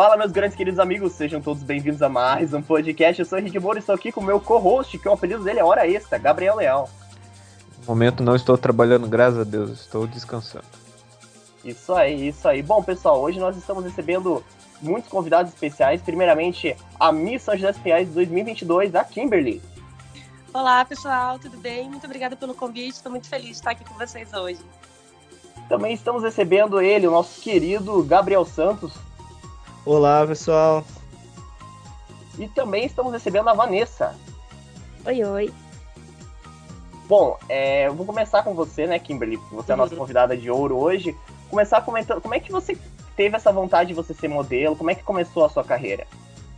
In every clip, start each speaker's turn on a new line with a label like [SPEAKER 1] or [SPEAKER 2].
[SPEAKER 1] Fala, meus grandes queridos amigos, sejam todos bem-vindos a mais um podcast. Eu sou o Henrique Moura e estou aqui com o meu co-host, que o apelido dele é Hora Extra, Gabriel Leal.
[SPEAKER 2] No momento não estou trabalhando, graças a Deus, estou descansando.
[SPEAKER 1] Isso aí, isso aí. Bom, pessoal, hoje nós estamos recebendo muitos convidados especiais. Primeiramente, a Miss São José dos Pinhais 2022, a Kimberly.
[SPEAKER 3] Olá, pessoal, tudo bem? Muito obrigada pelo convite, estou muito feliz de estar aqui com vocês hoje.
[SPEAKER 1] Também estamos recebendo ele, o nosso querido Gabriel Santos.
[SPEAKER 4] Olá, pessoal.
[SPEAKER 1] E também estamos recebendo a Vanessa.
[SPEAKER 5] Oi, oi.
[SPEAKER 1] Bom, é, eu vou começar com você, né, Kimberly? Você é a nossa uhum. convidada de ouro hoje. Começar comentando como é que você teve essa vontade de você ser modelo? Como é que começou a sua carreira?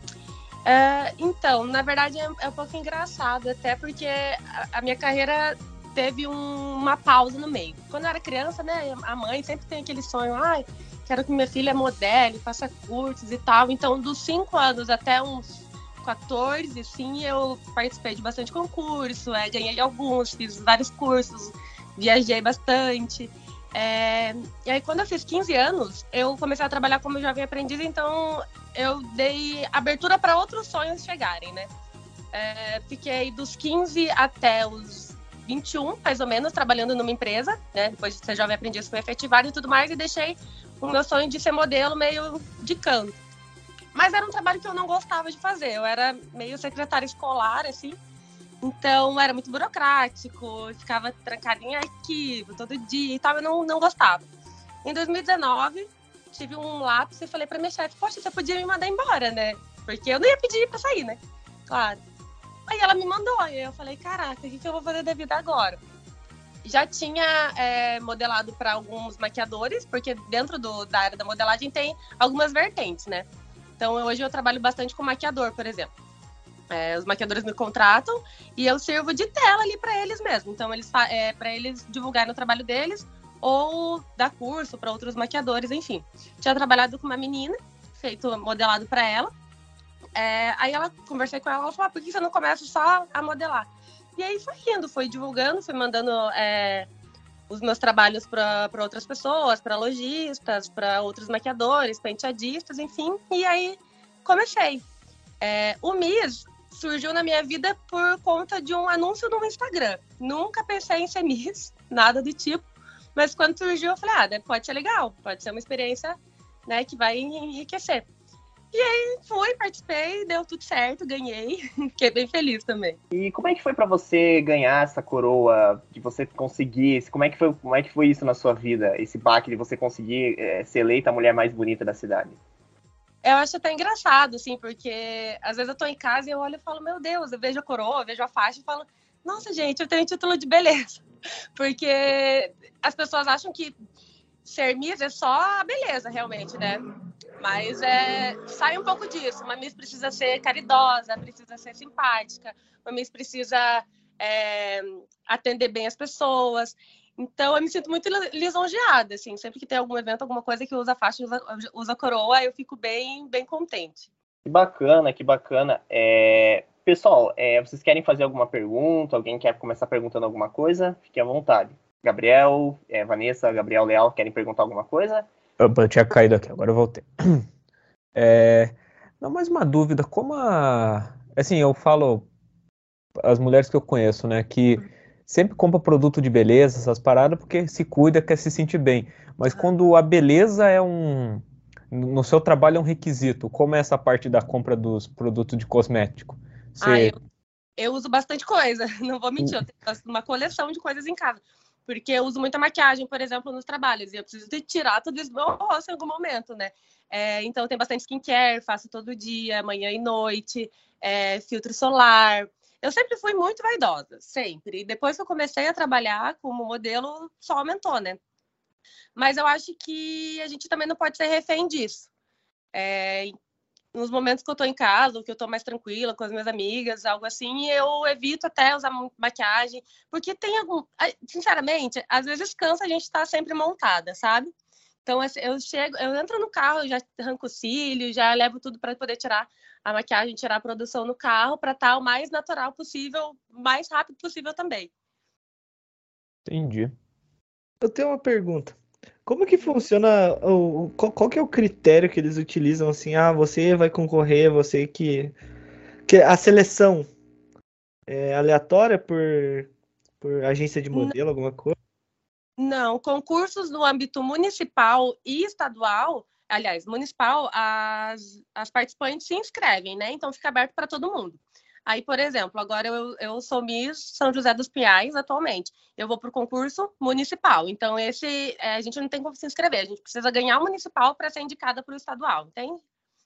[SPEAKER 3] Uh, então, na verdade é, é, um pouco engraçado, até porque a, a minha carreira teve um, uma pausa no meio. Quando eu era criança, né, a mãe sempre tem aquele sonho, ai, quero que minha filha modele, faça cursos e tal. Então, dos 5 anos até uns 14, sim, eu participei de bastante concurso, é, ganhei alguns, fiz vários cursos, viajei bastante. É, e aí, quando eu fiz 15 anos, eu comecei a trabalhar como jovem aprendiz, então eu dei abertura para outros sonhos chegarem, né? É, fiquei dos 15 até os 21, mais ou menos, trabalhando numa empresa, né? Depois de ser jovem aprendiz, fui efetivado e tudo mais, e deixei o meu sonho de ser modelo meio de canto. Mas era um trabalho que eu não gostava de fazer. Eu era meio secretária escolar, assim. Então era muito burocrático, ficava trancada em arquivo todo dia e tal. Eu não, não gostava. Em 2019, tive um lápis e falei pra minha chefe: Poxa, você podia me mandar embora, né? Porque eu não ia pedir pra sair, né? Claro. Aí ela me mandou. E eu falei: Caraca, o que, que eu vou fazer da vida agora? Já tinha é, modelado para alguns maquiadores, porque dentro do, da área da modelagem tem algumas vertentes, né? Então hoje eu trabalho bastante com maquiador, por exemplo. É, os maquiadores me contratam e eu sirvo de tela ali para eles mesmo. Então eles é, para eles divulgarem o trabalho deles ou dar curso para outros maquiadores, enfim. Tinha trabalhado com uma menina, feito modelado para ela. É, aí ela conversei com ela, ela falou: ah, por que você não começa só a modelar? E aí foi indo, foi divulgando, foi mandando é, os meus trabalhos para outras pessoas, para lojistas, para outros maquiadores, penteadistas, enfim. E aí comecei. É, o Miss surgiu na minha vida por conta de um anúncio no Instagram. Nunca pensei em ser Miss, nada do tipo. Mas quando surgiu, eu falei, ah, pode ser legal, pode ser uma experiência né, que vai enriquecer. E aí fui, participei, deu tudo certo, ganhei. Fiquei bem feliz também.
[SPEAKER 1] E como é que foi para você ganhar essa coroa, de você conseguir, como é que foi, como é que foi isso na sua vida, esse baque de você conseguir é, ser eleita a mulher mais bonita da cidade?
[SPEAKER 3] Eu acho até engraçado, assim, porque às vezes eu tô em casa e eu olho e falo, meu Deus, eu vejo a coroa, eu vejo a faixa e falo, nossa, gente, eu tenho título de beleza. Porque as pessoas acham que ser Miss é só a beleza, realmente, né? Mas é, sai um pouco disso. Uma Miss precisa ser caridosa, precisa ser simpática, uma Miss precisa é, atender bem as pessoas. Então, eu me sinto muito lisonjeada, assim. Sempre que tem algum evento, alguma coisa que usa faixa, usa, usa coroa, eu fico bem, bem contente.
[SPEAKER 1] Que bacana, que bacana. É... Pessoal, é, vocês querem fazer alguma pergunta? Alguém quer começar perguntando alguma coisa? Fique à vontade. Gabriel, é, Vanessa, Gabriel Leal, querem perguntar alguma coisa?
[SPEAKER 2] Opa, eu tinha caído aqui, agora eu voltei. É, não, mais uma dúvida, como a. Assim, eu falo as mulheres que eu conheço, né, que sempre compra produto de beleza, essas paradas, porque se cuida, quer se sentir bem. Mas quando a beleza é um. No seu trabalho é um requisito, como é essa parte da compra dos produtos de cosmético?
[SPEAKER 3] Você... Ah, eu, eu uso bastante coisa, não vou mentir, eu tenho uma coleção de coisas em casa. Porque eu uso muita maquiagem, por exemplo, nos trabalhos, e eu preciso tirar tudo isso do meu rosto em algum momento, né? É, então, tem bastante skincare, faço todo dia, manhã e noite, é, filtro solar. Eu sempre fui muito vaidosa, sempre. E depois que eu comecei a trabalhar como modelo, só aumentou, né? Mas eu acho que a gente também não pode ser refém disso. É, nos momentos que eu tô em casa, ou que eu tô mais tranquila com as minhas amigas, algo assim, eu evito até usar maquiagem, porque tem algum, sinceramente, às vezes cansa a gente estar tá sempre montada, sabe? Então assim, eu chego, eu entro no carro, já arranco o cílio, já levo tudo para poder tirar a maquiagem, tirar a produção no carro para estar tá o mais natural possível, mais rápido possível também.
[SPEAKER 2] Entendi.
[SPEAKER 4] Eu tenho uma pergunta. Como que funciona? O, qual, qual que é o critério que eles utilizam assim? Ah, você vai concorrer, você que. que a seleção é aleatória por, por agência de modelo, alguma coisa?
[SPEAKER 3] Não, concursos no âmbito municipal e estadual, aliás, municipal, as, as participantes se inscrevem, né? Então fica aberto para todo mundo. Aí, por exemplo, agora eu, eu sou Miss São José dos Pinhais atualmente. Eu vou para o concurso municipal. Então, esse é, a gente não tem como se inscrever. A gente precisa ganhar o municipal para ser indicada para o estadual, entende?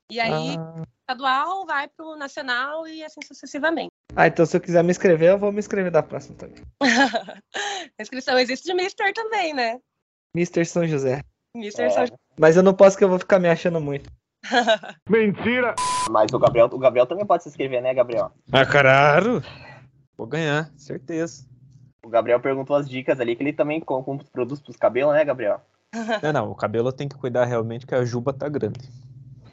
[SPEAKER 3] E aí, ah. estadual vai para o nacional e assim sucessivamente.
[SPEAKER 4] Ah, então se eu quiser me inscrever, eu vou me inscrever da próxima também.
[SPEAKER 3] a inscrição existe de Mister também, né?
[SPEAKER 4] Mister São José.
[SPEAKER 3] Mister é. São José.
[SPEAKER 4] Mas eu não posso que eu vou ficar me achando muito.
[SPEAKER 1] Mentira! Mas o Gabriel, o Gabriel também pode se inscrever, né, Gabriel?
[SPEAKER 2] Ah, caralho! Vou ganhar, certeza.
[SPEAKER 1] O Gabriel perguntou as dicas ali que ele também compra produtos pros cabelos, né, Gabriel?
[SPEAKER 2] Não, não, o cabelo tem que cuidar realmente que a juba tá grande.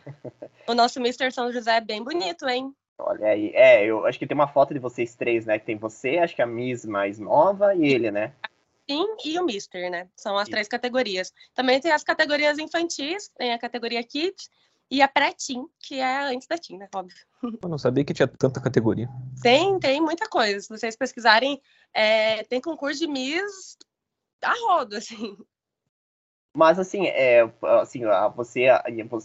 [SPEAKER 3] o nosso Mr. São José é bem bonito, hein?
[SPEAKER 1] Olha aí. É, eu acho que tem uma foto de vocês três, né? Que tem você, acho que a Miss mais nova e ele, né?
[SPEAKER 3] Sim, e o Mister, né? São as Sim. três categorias. Também tem as categorias infantis, tem a categoria Kids e a pré-teen, que é antes da teen, né? Óbvio.
[SPEAKER 2] Eu não sabia que tinha tanta categoria.
[SPEAKER 3] Tem, tem muita coisa. Se vocês pesquisarem, é, tem concurso de Miss a rodo, assim.
[SPEAKER 1] Mas assim, é, assim, você,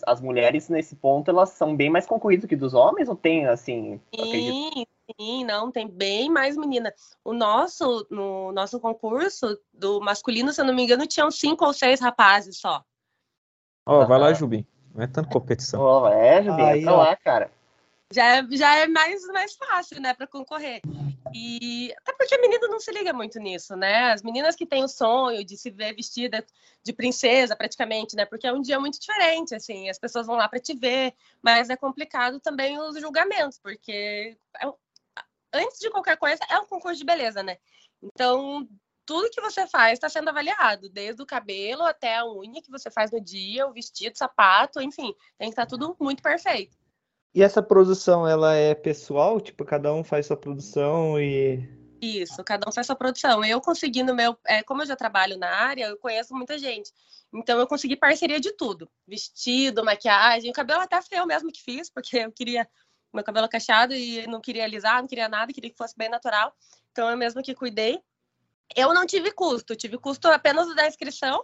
[SPEAKER 1] as mulheres nesse ponto, elas são bem mais concorridas que dos homens, ou tem assim?
[SPEAKER 3] Sim, sim, não, tem bem mais menina. O nosso, no nosso concurso do masculino, se eu não me engano, tinham cinco ou seis rapazes só.
[SPEAKER 2] Ó, oh, vai lá, Jubim. Não é tanto competição.
[SPEAKER 1] Oh, é, Jubim, Aí, entra lá, cara.
[SPEAKER 3] Já é, já é mais, mais fácil, né, para concorrer. E até porque a menina não se liga muito nisso, né? As meninas que têm o sonho de se ver vestida de princesa, praticamente, né? Porque é um dia muito diferente, assim, as pessoas vão lá para te ver, mas é complicado também os julgamentos, porque é, antes de qualquer coisa é um concurso de beleza, né? Então, tudo que você faz está sendo avaliado, desde o cabelo até a unha que você faz no dia, o vestido, o sapato, enfim, tem que estar tudo muito perfeito.
[SPEAKER 4] E essa produção, ela é pessoal? Tipo, cada um faz sua produção e.
[SPEAKER 3] Isso, cada um faz sua produção. Eu consegui no meu. É, como eu já trabalho na área, eu conheço muita gente. Então eu consegui parceria de tudo: vestido, maquiagem. O cabelo até foi eu mesmo que fiz, porque eu queria meu cabelo cacheado e não queria alisar, não queria nada, queria que fosse bem natural. Então eu mesmo que cuidei. Eu não tive custo, tive custo apenas da inscrição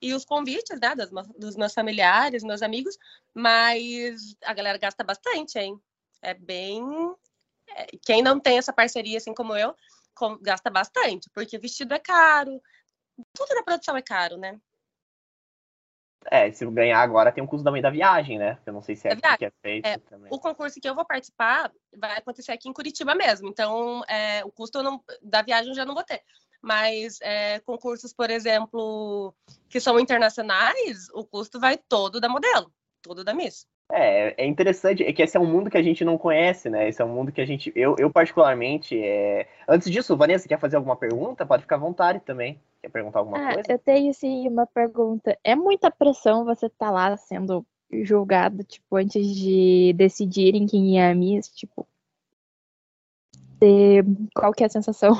[SPEAKER 3] e os convites, né, dos, dos meus familiares, meus amigos, mas a galera gasta bastante, hein? É bem. É, quem não tem essa parceria, assim como eu, gasta bastante, porque vestido é caro, tudo na produção é caro, né?
[SPEAKER 1] É, se ganhar agora tem um custo também da viagem, né? Eu não sei se é, é que é feito
[SPEAKER 3] é,
[SPEAKER 1] também.
[SPEAKER 3] O concurso que eu vou participar vai acontecer aqui em Curitiba mesmo. Então, é, o custo não, da viagem eu já não vou ter mas é, concursos, por exemplo, que são internacionais, o custo vai todo da modelo, todo da Miss.
[SPEAKER 1] É, é interessante, é que esse é um mundo que a gente não conhece, né? Esse é um mundo que a gente, eu, eu particularmente, é... antes disso, Vanessa, quer fazer alguma pergunta? Pode ficar à vontade também. Quer perguntar alguma ah, coisa?
[SPEAKER 5] Eu tenho, sim, uma pergunta. É muita pressão você estar tá lá sendo julgado, tipo, antes de decidirem quem é a Miss, tipo, qual que é a sensação?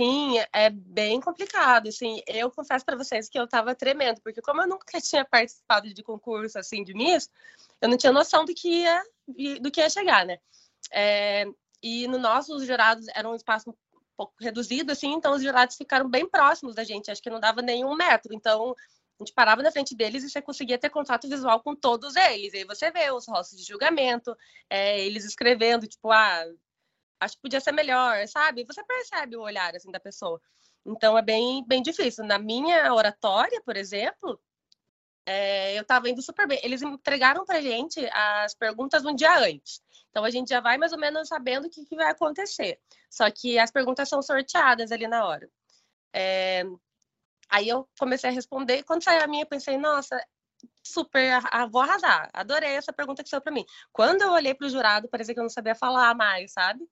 [SPEAKER 3] Sim, é bem complicado, assim, eu confesso para vocês que eu tava tremendo, porque como eu nunca tinha participado de concurso, assim, de Miss, eu não tinha noção do que ia, do que ia chegar, né? É, e no nosso, os jurados eram um espaço um pouco reduzido, assim, então os jurados ficaram bem próximos da gente, acho que não dava nem um metro, então a gente parava na frente deles e você conseguia ter contato visual com todos eles. E aí você vê os rostos de julgamento, é, eles escrevendo, tipo, ah, acho que podia ser melhor, sabe? Você percebe o olhar assim da pessoa. Então é bem, bem difícil. Na minha oratória, por exemplo, é, eu estava indo super bem. Eles entregaram para gente as perguntas um dia antes. Então a gente já vai mais ou menos sabendo o que, que vai acontecer. Só que as perguntas são sorteadas ali na hora. É, aí eu comecei a responder. Quando saiu a minha, eu pensei, nossa, super, a, a, vou arrasar. Adorei essa pergunta que saiu para mim. Quando eu olhei para o jurado, parecia que eu não sabia falar mais, sabe?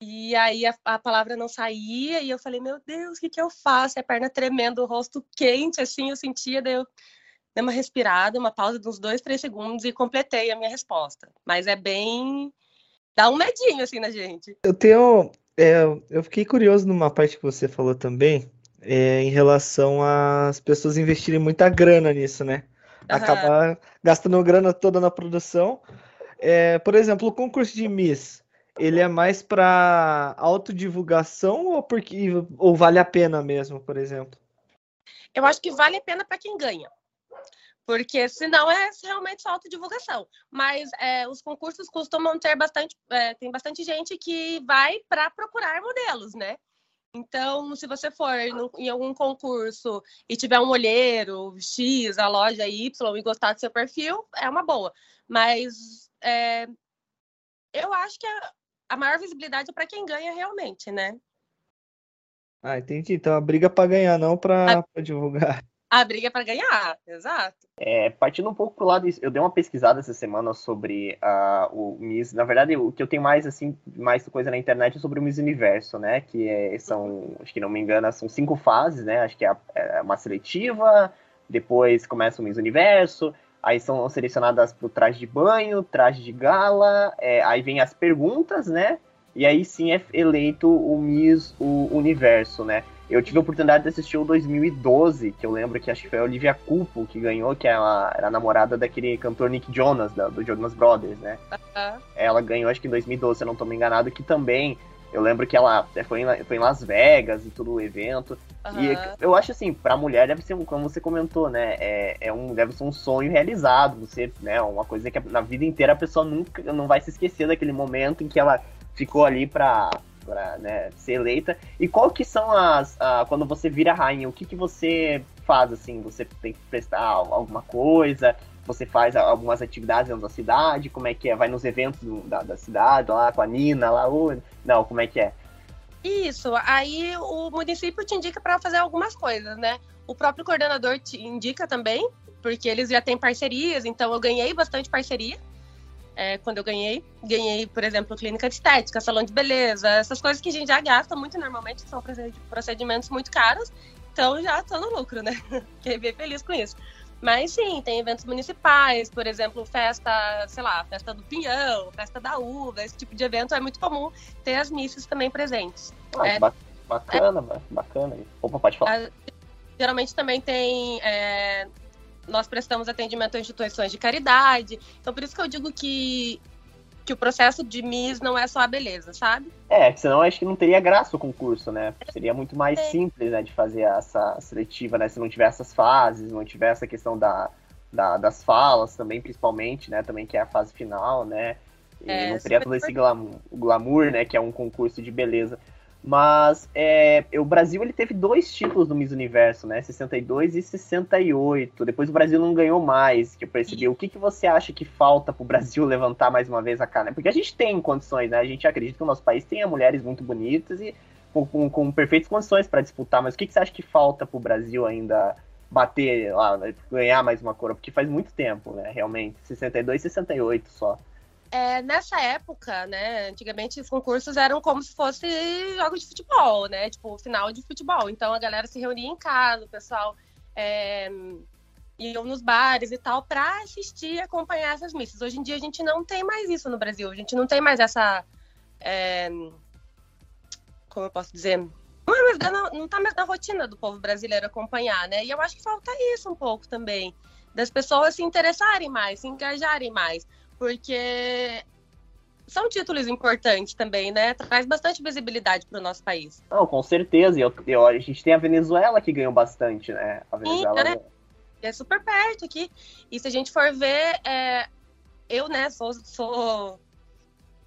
[SPEAKER 3] E aí a, a, palavra não saía e eu falei, meu Deus, o que, que eu faço? E a perna tremendo, o rosto quente, assim, eu sentia, daí eu dei uma respirada, uma pausa de uns dois, três segundos e completei a minha resposta. Mas é bem... dá um medinho, assim, na gente.
[SPEAKER 4] Eu tenho... É, eu fiquei curioso numa parte que você falou também, é, em relação às pessoas investirem muita grana nisso, né?
[SPEAKER 3] Aham.
[SPEAKER 4] Acabar gastando grana toda na produção. É, por exemplo, o concurso de Miss, ele é mais para autodivulgação ou porque ou vale a pena mesmo, por exemplo?
[SPEAKER 3] Eu acho que vale a pena para quem ganha. Porque senão é realmente só autodivulgação. Mas é, os concursos costumam ter bastante. é, tem bastante gente que vai para procurar modelos, né? Então, se você for em algum concurso e tiver um olheiro X, a loja Y e gostar do seu perfil, é uma boa. Mas é, eu acho que a, a maior visibilidade é para quem ganha realmente, né?
[SPEAKER 4] Ah, entendi. Então a briga para ganhar, não para divulgar.
[SPEAKER 3] A briga é para ganhar, exato.
[SPEAKER 1] É, partindo um pouco pro lado, eu dei uma pesquisada essa semana sobre ah, o Miss. Na verdade, o que eu tenho mais assim, mais coisa na internet é sobre o Miss Universo, né? Que é- são, acho que não me engano, são cinco fases, né? Acho que é, a- é uma seletiva, depois começa o Miss Universo, aí são selecionadas pro traje de banho, traje de gala, é, aí vem as perguntas, né? E aí sim é eleito o Miss o Universo, né? Eu tive a oportunidade de assistir o 2012, que eu lembro que acho que foi a Olivia Culpo que ganhou, que ela era a namorada daquele cantor Nick Jonas, da- do Jonas Brothers, né?
[SPEAKER 3] Ah,
[SPEAKER 1] Ela ganhou, acho que em 2012, se eu não tô me enganado, que também, eu lembro que ela foi em, foi em Las Vegas e tudo o evento. E
[SPEAKER 3] aham.
[SPEAKER 1] eu acho assim, pra mulher deve ser, como você comentou, né? É, é um, deve ser um sonho realizado. Você, né? Uma coisa que na vida inteira a pessoa nunca não vai se esquecer daquele momento em que ela ficou ali pra, pra né, ser eleita. E qual que são as. a- quando você vira rainha, o que, que você faz assim? Você tem que prestar alguma coisa? Você faz algumas atividades dentro da cidade? Como é que é? Vai nos eventos da, da cidade, lá com a Nina, lá, ô, não, como é que é?
[SPEAKER 3] Isso, aí o município te indica para fazer algumas coisas, né? O próprio coordenador te indica também, porque eles já têm parcerias, então eu ganhei bastante parceria. é, quando eu ganhei, ganhei, por exemplo, clínica de estética, salão de beleza, essas coisas que a gente já gasta muito normalmente, são proced- procedimentos muito caros, então já tô no lucro, né? Fiquei bem feliz com isso. Mas sim, tem eventos municipais, por exemplo, festa, sei lá, festa do pinhão, festa da uva, esse tipo de evento é muito comum ter as missas também presentes.
[SPEAKER 1] Ah,
[SPEAKER 3] É.
[SPEAKER 1] ba- bacana, ba- bacana. Opa, pode falar.
[SPEAKER 3] Geralmente também tem. é, nós prestamos atendimento a instituições de caridade. Então, por isso que eu digo que, que o processo de MIS não é só a beleza, sabe?
[SPEAKER 1] É, senão acho que não teria graça o concurso, né? Seria muito mais
[SPEAKER 3] É.
[SPEAKER 1] simples, né, de fazer essa seletiva, né? Se não tiver essas fases, não tiver essa questão da, da- das falas também, principalmente, né? Também que é a fase final, né? E
[SPEAKER 3] É,
[SPEAKER 1] não teria todo esse glamour, glamour, né? Que é um concurso de beleza. Mas é, o Brasil ele teve dois títulos do Miss Universo, né? 62 e 68. Depois o Brasil não ganhou mais, que eu percebi. O que, que você acha que falta pro Brasil levantar mais uma vez a cara? Porque a gente tem condições, né? A gente acredita que o nosso país tenha mulheres muito bonitas e com, com, com perfeitas condições para disputar. Mas o que, que você acha que falta pro Brasil ainda bater lá, ganhar mais uma coroa? Porque faz muito tempo, né? Realmente. 62 e 68 só.
[SPEAKER 3] É, nessa época, né, antigamente os concursos eram como se fosse jogos de futebol, né? Tipo, final de futebol. Então a galera se reunia em casa, o pessoal é, iam nos bares e tal para assistir e acompanhar essas missas. Hoje em dia a gente não tem mais isso no Brasil. A gente não tem mais essa. é, como eu posso dizer? Não, é não tá mais na rotina do povo brasileiro acompanhar, né? E eu acho que falta isso um pouco também. Das pessoas se interessarem mais, se engajarem mais. Porque são títulos importantes também, né? Traz bastante visibilidade para o nosso país.
[SPEAKER 1] Não, com certeza. E eu, eu- a gente tem a Venezuela que ganhou bastante, né? A Venezuela.
[SPEAKER 3] né? É super perto aqui. E se a gente for ver, é, eu, né, sou, sou.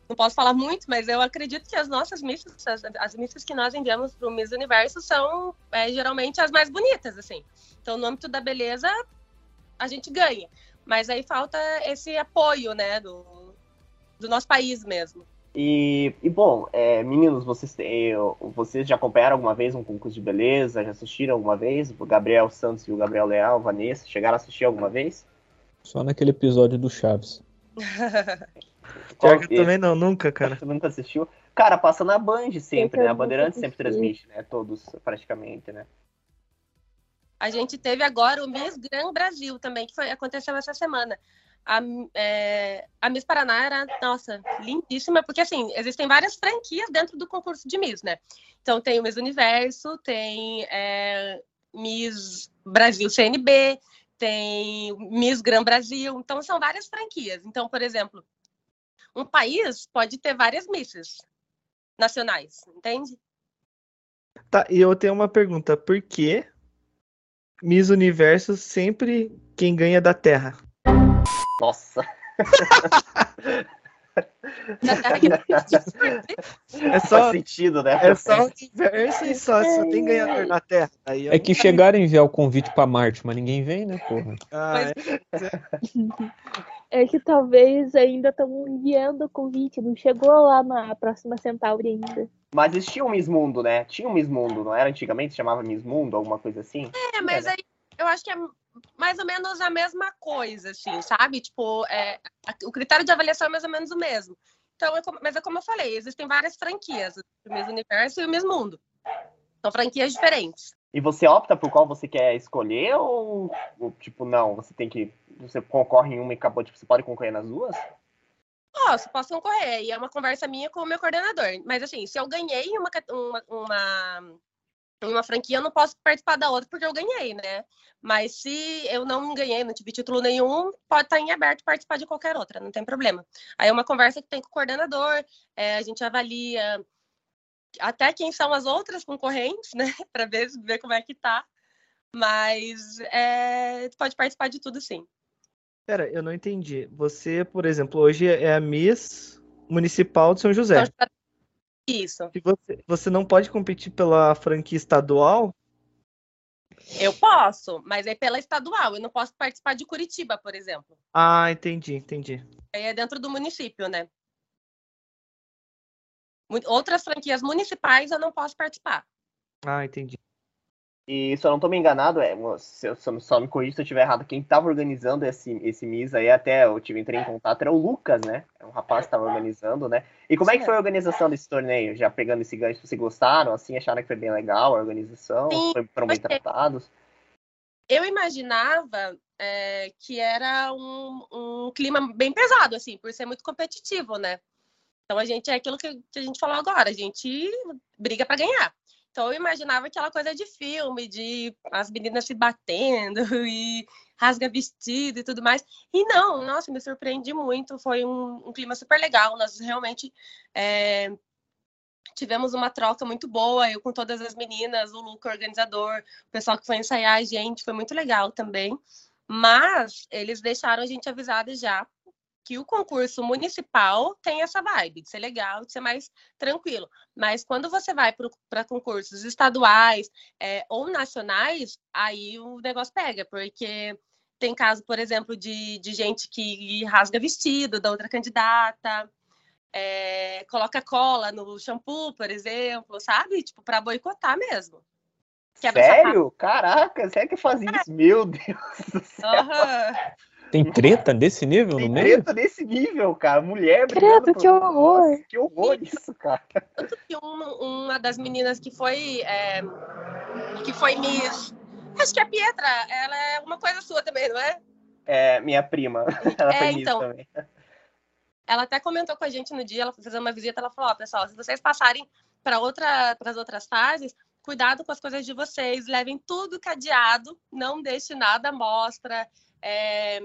[SPEAKER 3] Não posso falar muito, mas eu acredito que as nossas missas, as, as missas que nós enviamos para o Miss Universo são é, geralmente as mais bonitas, assim. Então, no âmbito da beleza, a gente ganha. Mas aí falta esse apoio, né, do, do nosso país mesmo.
[SPEAKER 1] E, e, bom, é, meninos, vocês, têm- vocês já acompanharam alguma vez um concurso de beleza? Já assistiram alguma vez? O Gabriel Santos e o Gabriel Leal, Vanessa, chegaram a assistir alguma vez?
[SPEAKER 2] Só naquele episódio do Chaves.
[SPEAKER 1] Qual-
[SPEAKER 4] eu também não, nunca, cara.
[SPEAKER 1] Você nunca assistiu? Cara, passa na Band sempre,
[SPEAKER 5] eu
[SPEAKER 1] né? A
[SPEAKER 5] nunca
[SPEAKER 1] Bandeirantes sempre transmite, né? Todos, praticamente, né?
[SPEAKER 3] A gente teve agora o Miss Gran Brasil também, que foi, aconteceu essa semana. a, é, a Miss Paraná era, nossa, lindíssima, porque assim, existem várias franquias dentro do concurso de Miss, né? Então tem o Miss Universo, tem é, Miss Brasil CNB, tem Miss Gran Brasil, então são várias franquias. Então, por exemplo, um país pode ter várias misses nacionais, entende?
[SPEAKER 4] Tá, e eu tenho uma pergunta, por que Miss Universo sempre quem ganha da Terra?
[SPEAKER 1] Nossa.
[SPEAKER 4] É só,
[SPEAKER 1] Faz sentido, né?
[SPEAKER 4] é só o universo e só, só tem ganhador na Terra. Aí eu
[SPEAKER 2] É que chegaram a enviar o convite pra Marte, mas ninguém vem, né, porra?
[SPEAKER 4] Ah, é.
[SPEAKER 5] É que talvez ainda estão enviando o convite, não chegou lá na próxima Centauri ainda.
[SPEAKER 1] Mas existia um Miss Mundo, né? Tinha um Miss Mundo, não era? Antigamente se chamava Miss Mundo, alguma coisa assim?
[SPEAKER 3] É, mas aí eu acho que é mais ou menos a mesma coisa, assim, sabe? Tipo, é, o critério de avaliação é mais ou menos o mesmo. Então, é como- mas é como eu falei, existem várias franquias, o mesmo universo e o mesmo mundo. São franquias diferentes.
[SPEAKER 1] E você opta por qual você quer escolher ou, ou, tipo, não, você tem que. Você concorre em uma e acabou, tipo, você pode concorrer nas duas?
[SPEAKER 3] Posso, posso concorrer. E é uma conversa minha com o meu coordenador. Mas assim, se eu ganhei uma, uma, uma, uma franquia, eu não posso participar da outra porque eu ganhei, né? Mas se eu não ganhei, não tive título nenhum, pode estar em aberto participar de qualquer outra, não tem problema. Aí é uma conversa que tem com o coordenador, é, a gente avalia até quem são as outras concorrentes, né? Para ver, ver como é que tá. Mas é, pode participar de tudo sim.
[SPEAKER 4] Pera, eu não entendi. Você, por exemplo, hoje é a Miss Municipal de São José.
[SPEAKER 3] Isso.
[SPEAKER 4] Se você, você não pode competir pela franquia estadual?
[SPEAKER 3] Eu posso, mas é pela estadual. Eu não posso participar de Curitiba, por exemplo.
[SPEAKER 4] Ah, entendi, entendi.
[SPEAKER 3] Aí é dentro do município, né? Outras franquias municipais eu não posso participar.
[SPEAKER 4] Ah, entendi.
[SPEAKER 1] E se eu não tô me enganado, é, se eu, só me corrija se eu estiver errado, quem tava organizando esse, esse Miss aí, até eu tive, entrei em contato, era o Lucas, né? É um rapaz que tava organizando, né? E como é que foi a organização desse torneio? Já pegando esse gancho, vocês gostaram, assim, acharam que foi bem legal a organização?
[SPEAKER 3] Sim,
[SPEAKER 1] Foi- foram bem tratados?
[SPEAKER 3] Eu imaginava é, que era um, um clima bem pesado, assim, por ser muito competitivo, né? Então a gente é aquilo que, a gente falou agora, a gente briga para ganhar. Então eu imaginava aquela coisa de filme, de as meninas se batendo e rasga vestido e tudo mais. E não, nossa, me surpreendi muito. Foi um, um clima super legal. Nós realmente é, tivemos uma troca muito boa, eu com todas as meninas, o Luca, organizador, o pessoal que foi ensaiar a gente, foi muito legal também. Mas eles deixaram a gente avisada já que o concurso municipal tem essa vibe de ser legal, de ser mais tranquilo. Mas quando você vai para concursos estaduais é, ou nacionais, aí o negócio pega, porque tem caso, por exemplo, de, de gente que rasga vestido da outra candidata, é, coloca cola no shampoo, por exemplo, sabe? Tipo, para boicotar mesmo. Quebra
[SPEAKER 1] Sério? Caraca, sério que faz isso? Meu Deus do céu.
[SPEAKER 3] Aham.
[SPEAKER 2] Tem treta desse nível
[SPEAKER 1] Tem
[SPEAKER 2] no meio?
[SPEAKER 1] treta nesse nível, cara. Mulher
[SPEAKER 5] Credo,
[SPEAKER 1] por-
[SPEAKER 5] que horror.
[SPEAKER 1] Nossa, que horror isso, cara.
[SPEAKER 3] Tanto que uma, uma das meninas que foi é, que foi Miss. Acho que a Pietra, ela é uma coisa sua também, não é?
[SPEAKER 1] É, minha prima. Ela
[SPEAKER 3] É,
[SPEAKER 1] foi nisso
[SPEAKER 3] então.
[SPEAKER 1] também.
[SPEAKER 3] Ela até comentou com a gente no dia, ela foi fazer uma visita, ela falou, ó, pessoal, se vocês passarem para outra, as outras fases, cuidado com as coisas de vocês, levem tudo cadeado, não deixe nada à mostra, é,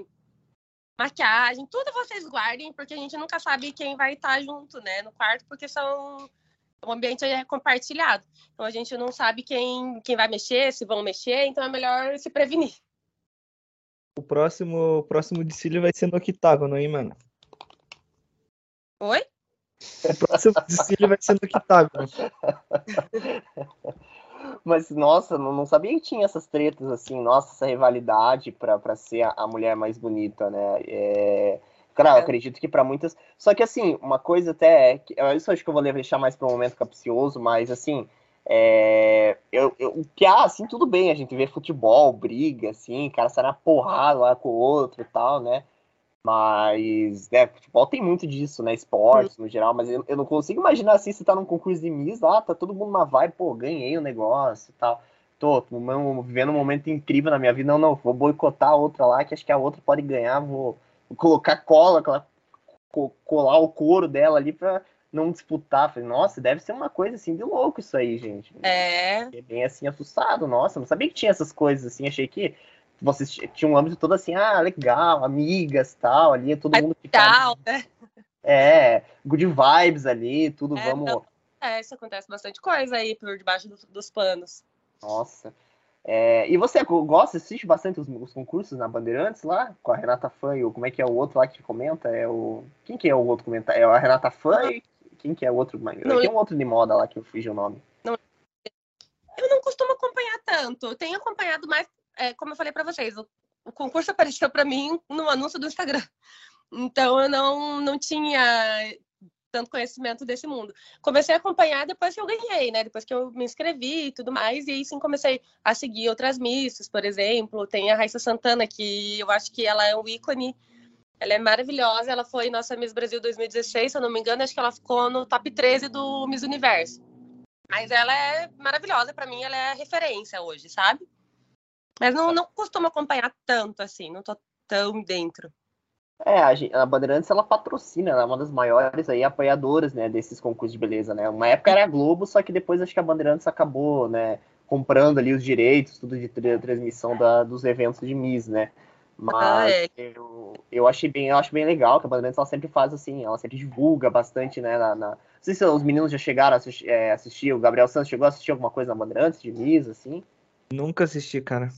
[SPEAKER 3] maquiagem, tudo vocês guardem, porque a gente nunca sabe quem vai estar junto, né, no quarto, porque são o ambiente é compartilhado. Então a gente não sabe quem, quem vai mexer, se vão mexer, então é melhor se prevenir.
[SPEAKER 4] O próximo, o próximo desfile vai ser no octágono, hein, mano?
[SPEAKER 3] Oi?
[SPEAKER 4] O próximo desfile vai ser no octágono.
[SPEAKER 1] Mas, nossa, não, não sabia que tinha essas tretas, assim, nossa, essa rivalidade pra ser a, a mulher mais bonita, né? É... Claro, eu
[SPEAKER 3] É.
[SPEAKER 1] acredito que pra muitas. Só que, assim, uma coisa até. é que- Isso eu acho que eu vou deixar mais pra um momento capcioso, mas, assim. É... Eu, eu- o que há, assim, tudo bem, a gente vê futebol, briga, assim, cara sai na porrada lá com o outro e tal, né? Mas, né, futebol tem muito disso, né? Esportes no geral, mas eu, eu não consigo imaginar assim, você tá num concurso de Miss, lá, tá todo mundo na vibe, pô, ganhei o negócio e tal. Tô, tô vivendo um momento incrível na minha vida, não, não, vou boicotar a outra lá, que acho que a outra pode ganhar, vou colocar cola, aquela, colar o couro dela ali pra não disputar. Falei, nossa, deve ser uma coisa assim de louco isso aí, gente.
[SPEAKER 3] É.
[SPEAKER 1] Fiquei bem assim, assustado. Nossa, não sabia que tinha essas coisas assim. Achei que vocês tinham um âmbito todo assim, ah, legal, amigas tal, ali, todo mundo
[SPEAKER 3] ficava. né?
[SPEAKER 1] É, good vibes ali, tudo, é, vamos. Não,
[SPEAKER 3] é, isso acontece bastante coisa aí por debaixo dos, dos panos.
[SPEAKER 1] Nossa. É, e você gosta, assiste bastante os, os, concursos na Bandeirantes lá, com a Renata Fã e o, como é que é o outro lá que comenta? É o. Quem que é o outro comentário? É a Renata Fã e quem que é o outro? Não, Tem um outro de moda lá que eu fugi o nome.
[SPEAKER 3] Não, eu não costumo acompanhar tanto. Eu tenho acompanhado mais, é, como eu falei para vocês, o, o concurso apareceu para mim no anúncio do Instagram. Então eu não, não tinha tanto conhecimento desse mundo. Comecei a acompanhar depois que eu ganhei, né? Depois que eu me inscrevi e tudo mais, e aí sim comecei a seguir outras missas, por exemplo. Tem a Raíssa Santana, que eu acho que ela é um ícone. Ela é maravilhosa, ela foi nossa Miss Brasil 2016, se eu não me engano, acho que ela ficou no top 13 do Miss Universo. Mas ela é maravilhosa, para mim ela é referência hoje, sabe? Mas não, não costumo acompanhar tanto assim, não tô tão dentro.
[SPEAKER 1] É, a, Bandeirantes ela patrocina, ela é uma das maiores aí apoiadoras, né, desses concursos de beleza, né? Uma época era a Globo, só que depois acho que a Bandeirantes acabou, né, comprando ali os direitos, tudo de transmissão da, dos eventos de Miss, né? Mas ah, é. eu, eu achei bem, eu acho bem legal que a Bandeirantes ela sempre faz assim, ela sempre divulga bastante, né, na, na... não sei se os meninos já chegaram a assistir, é, assistir, o Gabriel Santos chegou a assistir alguma coisa na Bandeirantes de Miss, assim?
[SPEAKER 4] Nunca assisti, cara.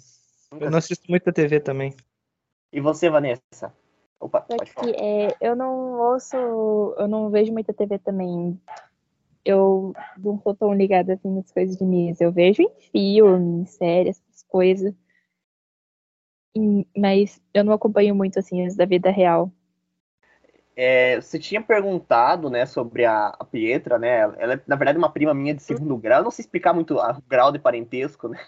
[SPEAKER 4] Nunca eu não assisto muita TV também.
[SPEAKER 1] E você, Vanessa?
[SPEAKER 5] Opa, pode falar. Que, é, eu não ouço, eu não vejo muita TV também. Eu não sou tão ligada assim nas coisas de misa. Eu vejo em filmes, séries, essas coisas. Mas eu não acompanho muito assim as da vida real.
[SPEAKER 1] É, você tinha perguntado, né, sobre a, a, Pietra, né? Ela é, na verdade, uma prima minha de segundo grau. Eu não sei explicar muito o grau de parentesco, né?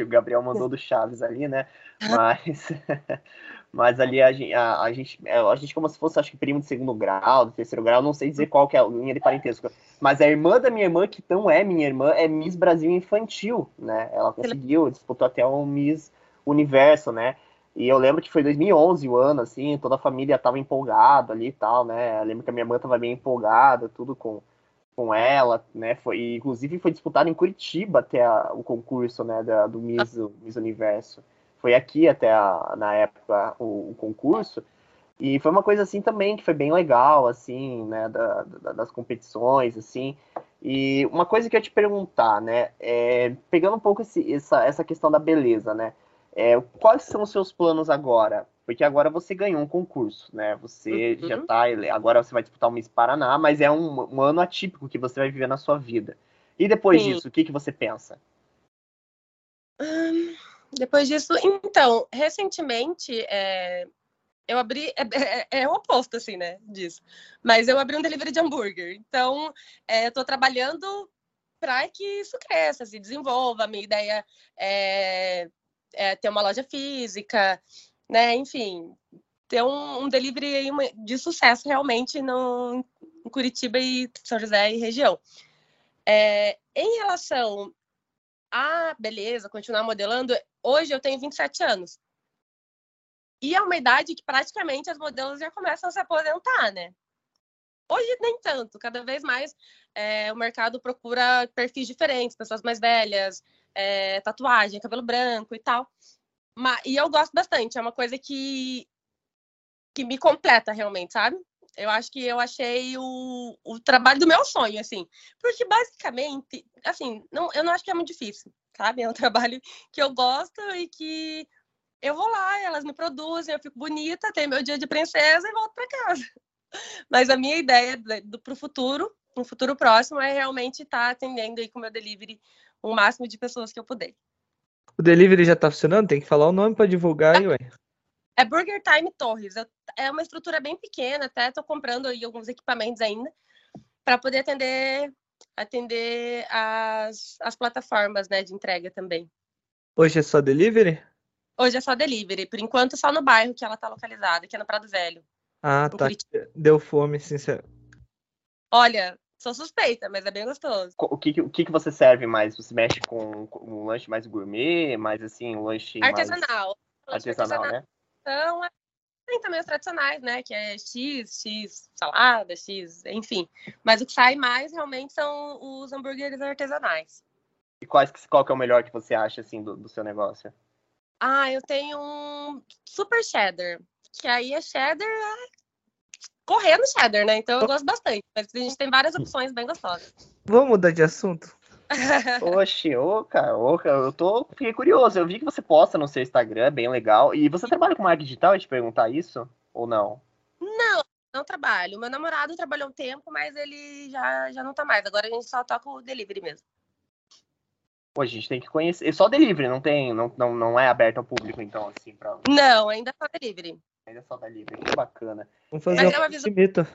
[SPEAKER 1] O Gabriel mandou do Chaves ali, né? Mas Mas ali a gente, a, a, gente, é, a gente como se fosse, acho que primo de segundo grau, de terceiro grau, não sei dizer qual que é a linha de parentesco. Mas a irmã da minha irmã, que não é minha irmã, é Miss Brasil Infantil, né? Ela conseguiu, disputou até o Miss Universo, né? E eu lembro que foi 2011 o ano, assim, toda a família tava empolgada ali e tal, né? Eu lembro que a minha irmã tava bem empolgada, tudo com, com ela, né? Foi, inclusive foi disputado em Curitiba até a, o concurso, né, da, do Miss, Miss Universo foi aqui até a, na época o, o, concurso e foi uma coisa assim também que foi bem legal assim né da, da, das competições assim e uma coisa que eu ia te perguntar né é, pegando um pouco esse, essa, essa questão da beleza né é, quais são os seus planos agora porque agora você ganhou um concurso, né? Você uhum. já tá. Agora você vai disputar o Miss Paraná, mas é um, um, ano atípico que você vai viver na sua vida. E depois Sim. disso, o que, que você pensa?
[SPEAKER 3] Hum, depois disso, então, recentemente, é, eu abri. É, é, é, o oposto, assim, né? Disso. Mas eu abri um delivery de hambúrguer. Então, é, eu tô trabalhando para que isso cresça, se desenvolva. A minha ideia é, é ter uma loja física, né? Enfim, ter um, um delivery de sucesso realmente no, em Curitiba e São José e região. É, em relação a beleza, continuar modelando, hoje eu tenho 27 anos. E é uma idade que praticamente as modelos já começam a se aposentar, né? Hoje nem tanto, cada vez mais é, o mercado procura perfis diferentes, pessoas mais velhas, é, tatuagem, cabelo branco e tal. Mas, e eu gosto bastante, é uma coisa que, que me completa realmente, sabe? Eu acho que eu achei o, o trabalho do meu sonho, assim. Porque basicamente, assim, não, eu não acho que é muito difícil sabe? É um trabalho que eu gosto e que eu vou lá, elas me produzem, eu fico bonita, tenho meu dia de princesa e volto para casa. Mas a minha ideia para o futuro, no futuro próximo, é realmente estar tá atendendo aí com o meu delivery o máximo de pessoas que eu puder.
[SPEAKER 4] O delivery já está funcionando? Tem que falar o nome para divulgar aí, ué.
[SPEAKER 3] É Burger Time Torres. É uma estrutura bem pequena, até estou comprando aí alguns equipamentos ainda para poder atender atender as, as plataformas né, de entrega também.
[SPEAKER 4] Hoje é só delivery?
[SPEAKER 3] Hoje é só delivery, por enquanto só no bairro que ela está localizada, que é no Prado Velho.
[SPEAKER 4] Ah, tá. Curitiba. Deu fome, sincero.
[SPEAKER 3] Olha, sou suspeita, mas é bem gostoso.
[SPEAKER 1] O que, o que, que você serve mais? Você mexe com, um lanche mais gourmet, mais assim, um lanche
[SPEAKER 3] artesanal.
[SPEAKER 1] Mais... Artesanal, artesanal, né?
[SPEAKER 3] Então, é tem também os tradicionais, né? Que é X, X salada, X, enfim. Mas o que sai mais realmente são os hambúrgueres artesanais.
[SPEAKER 1] E quais, qual que é o melhor que você acha, assim, do, do seu negócio?
[SPEAKER 3] Ah, eu tenho um super cheddar. Que aí é cheddar é correndo cheddar, né? Então eu gosto bastante. Mas a gente tem várias opções bem gostosas.
[SPEAKER 4] Vamos mudar de assunto?
[SPEAKER 1] Oxe, ô, cara, ô, cara, eu tô fiquei curioso. Eu vi que você posta no seu Instagram, bem legal. E você trabalha com marketing digital? Eu te perguntar isso ou não?
[SPEAKER 3] Não, não trabalho. Meu namorado trabalhou um tempo, mas ele já, já não tá mais. Agora a gente só toca o delivery mesmo.
[SPEAKER 1] Pô, a gente tem que conhecer. É só delivery, não tem, não, não, não é aberto ao público, então, assim, pra.
[SPEAKER 3] Não, ainda só delivery.
[SPEAKER 1] Ainda só delivery, que bacana.
[SPEAKER 4] Vamos fazer
[SPEAKER 3] Mas é
[SPEAKER 4] um
[SPEAKER 3] uma visão-
[SPEAKER 4] investimento.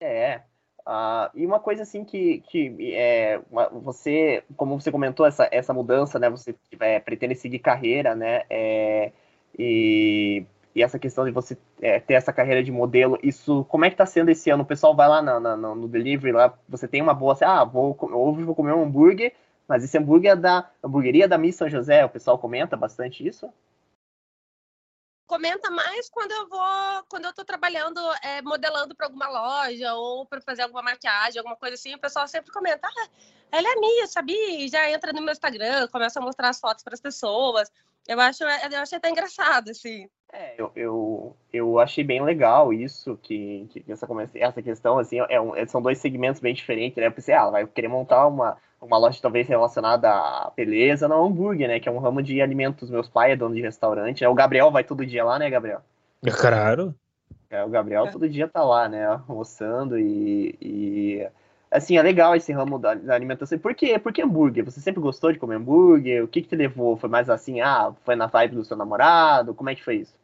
[SPEAKER 1] É. ah, e uma coisa assim que, que é, você, como você comentou, essa, essa mudança, né? Você é, pretende seguir carreira, né? é, e, e essa questão de você é, ter essa carreira de modelo, isso, como é que tá sendo esse ano? O pessoal vai lá na- na- no, delivery, lá, você tem uma boa, assim, ah, vou, hoje vou comer um hambúrguer, mas esse hambúrguer é da hamburgueria da Miss São José, o pessoal comenta bastante isso?
[SPEAKER 3] Comenta mais quando eu vou, quando eu tô trabalhando, é, modelando para alguma loja ou para fazer alguma maquiagem, alguma coisa assim. O pessoal sempre comenta: ah, ela é minha, sabia? E já entra no meu Instagram, começa a mostrar as fotos para as pessoas. Eu acho, eu achei até engraçado, assim.
[SPEAKER 1] É, eu, eu, eu achei bem legal isso, que, que essa, essa questão, assim, é um- são dois segmentos bem diferentes, né? Eu pensei, ah, ela vai querer montar uma, uma loja talvez relacionada à beleza, não hambúrguer, né? Que é um ramo de alimentos. Meus pais é dono de restaurante, né? O Gabriel vai todo dia lá, né, Gabriel?
[SPEAKER 2] Claro.
[SPEAKER 1] É, o Gabriel todo dia tá lá, né, almoçando e, e, assim, é legal esse ramo da, da alimentação. Por quê? Por que hambúrguer? Você sempre gostou de comer hambúrguer? O que que te levou? Foi mais assim, ah, foi na vibe do seu namorado? Como é que foi isso?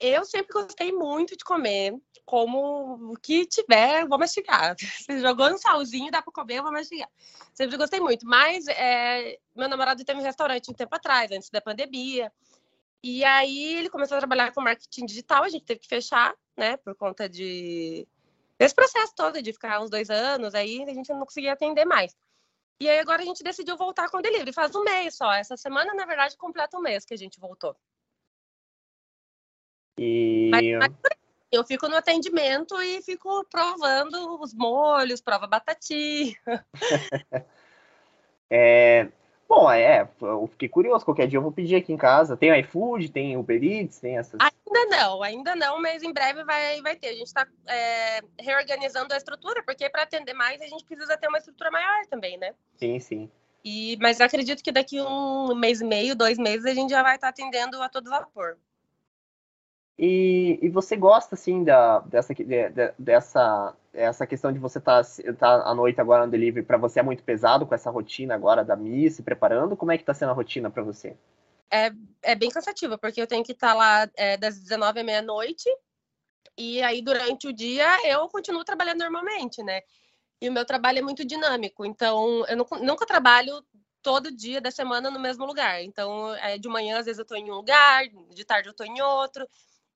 [SPEAKER 3] Eu sempre gostei muito de comer, como o que tiver, vou mastigar. Se jogou um salzinho, dá para comer, eu vou mastigar. Sempre gostei muito. Mas é, meu namorado teve um restaurante um tempo atrás, antes da pandemia. E aí ele começou a trabalhar com marketing digital, a gente teve que fechar, né, por conta de desse processo todo de ficar uns dois anos, aí a gente não conseguia atender mais. E aí agora a gente decidiu voltar com o delivery, faz um mês só. Essa semana, na verdade, completa um mês que a gente voltou.
[SPEAKER 1] E
[SPEAKER 3] Mas, eu fico no atendimento e fico provando os molhos, prova batatinha.
[SPEAKER 1] É, bom, é, eu fiquei curioso, qualquer dia eu vou pedir aqui em casa. Tem iFood, tem Uber Eats, tem essas.
[SPEAKER 3] Ainda não, ainda não, mas em breve vai, vai ter. A gente está reorganizando a estrutura, porque para atender mais a gente precisa ter uma estrutura maior também, né?
[SPEAKER 1] Sim, sim.
[SPEAKER 3] E, mas eu acredito que daqui um mês e meio, dois meses, a gente já vai estar atendendo a todo vapor.
[SPEAKER 1] E, e você gosta, assim, da, dessa, de- de- dessa essa questão de você estar tá, tá à noite agora no delivery, para você é muito pesado com essa rotina agora da Miss, se preparando? Como é que tá sendo a rotina para você?
[SPEAKER 3] É bem cansativo, porque eu tenho que estar lá é, das 19 à meia-noite, e aí durante o dia eu continuo trabalhando normalmente, né? E o meu trabalho é muito dinâmico, então eu não- nunca trabalho todo dia da semana no mesmo lugar. Então, é, de manhã, às vezes, eu estou em um lugar, de tarde eu estou em outro,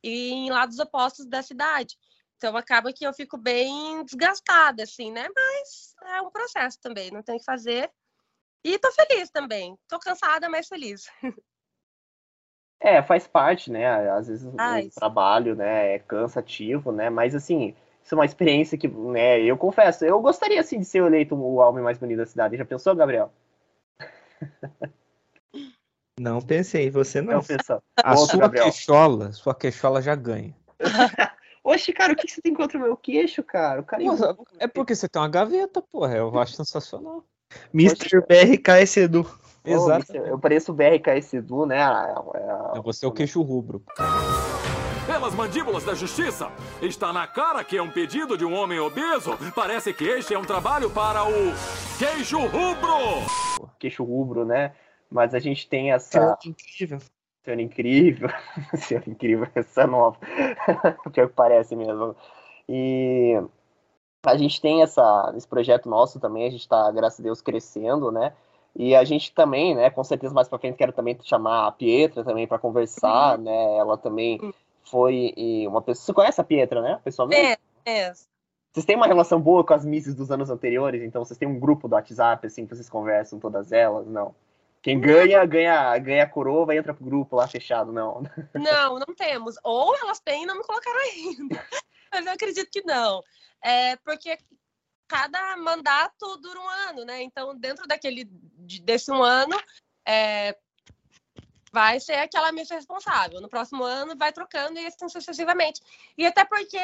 [SPEAKER 3] e em lados opostos da cidade. Então, acaba que eu fico bem desgastada, assim, né? Mas é um processo também, não tem o que fazer. E tô feliz também. Tô cansada, mas feliz.
[SPEAKER 1] É, faz parte, né? Às vezes
[SPEAKER 3] Faz.
[SPEAKER 1] o trabalho, né, é cansativo, né? Mas assim, isso é uma experiência que, né, eu confesso, eu gostaria assim de ser eleito o homem mais bonito da cidade. Já pensou, Gabriel?
[SPEAKER 4] Não pensei, você não.
[SPEAKER 1] Não pensou.
[SPEAKER 2] A
[SPEAKER 1] Outro,
[SPEAKER 2] sua
[SPEAKER 1] Gabriel.
[SPEAKER 2] queixola, sua queixola já ganha.
[SPEAKER 1] Oxe, cara, o que que você tem contra o meu queixo, cara? O cara
[SPEAKER 2] Nossa, é porque você tem uma gaveta, porra. Eu acho sensacional.
[SPEAKER 4] Mr. BRK Sedu.
[SPEAKER 1] Ô,
[SPEAKER 2] Exato.
[SPEAKER 1] Eu pareço o BRK Sedu, né? É,
[SPEAKER 2] É você é o queixo rubro.
[SPEAKER 6] Pelas mandíbulas da justiça, está na cara que é um pedido de um homem obeso. Parece que este é um trabalho para o queijo rubro.
[SPEAKER 1] queixo rubro, né? Mas a gente tem essa.
[SPEAKER 4] Incrível.
[SPEAKER 1] Senhor incrível. Senhor incrível, essa é nova. Pior que parece mesmo. E a gente tem essa, esse projeto nosso também, a gente está, graças a Deus, crescendo, né? E a gente também, né, com certeza mais para frente quero também chamar a Pietra também para conversar, né? Ela também foi e uma pessoa. Você conhece a Pietra, né? Pessoalmente?
[SPEAKER 3] É, é.
[SPEAKER 1] Vocês têm uma relação boa com as misses dos anos anteriores, então vocês têm um grupo do WhatsApp, assim, que vocês conversam todas elas? Não. Quem ganha, ganha, ganha a coroa entra pro grupo lá fechado, não.
[SPEAKER 3] Não, não temos. Ou elas têm e não me colocaram ainda. Mas eu acredito que não. É porque cada mandato dura um ano, né? Então, dentro daquele desse um ano, é, vai ser aquela missa responsável. No próximo ano vai trocando e assim sucessivamente. E até porque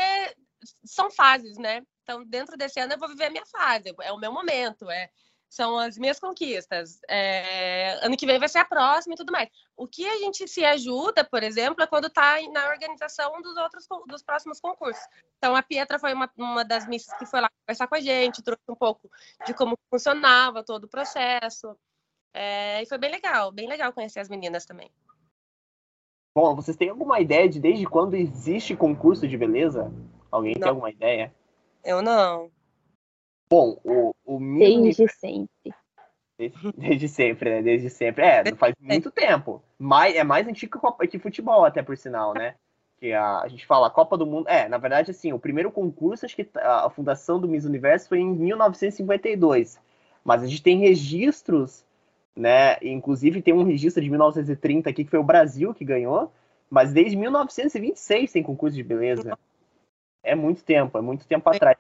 [SPEAKER 3] são fases, né? Então, dentro desse ano eu vou viver a minha fase, é o meu momento, é são as minhas conquistas. É, ano que vem vai ser a próxima e tudo mais. O que a gente se ajuda, por exemplo, é quando está na organização dos outros dos próximos concursos. Então a Pietra foi uma, uma das missas que foi lá conversar com a gente, trouxe um pouco de como funcionava todo o processo. É, e foi bem legal, bem legal conhecer as meninas também.
[SPEAKER 1] Bom, vocês têm alguma ideia de desde quando existe concurso de beleza? Alguém não. tem alguma ideia?
[SPEAKER 3] Eu não.
[SPEAKER 1] Bom, o, o
[SPEAKER 5] Desde sempre.
[SPEAKER 1] Desde, desde, sempre, né? Desde sempre. É, faz muito tempo. Mais, é mais antigo que, que futebol, até por sinal, né? Que a, a gente fala Copa do Mundo. É, na verdade, assim, o primeiro concurso, acho que a, a fundação do Miss Universo foi em 1952. Mas a gente tem registros, né? Inclusive tem um registro de 1930 aqui, que foi o Brasil que ganhou. Mas desde 1926 tem concurso de beleza. É muito tempo, é muito tempo atrás.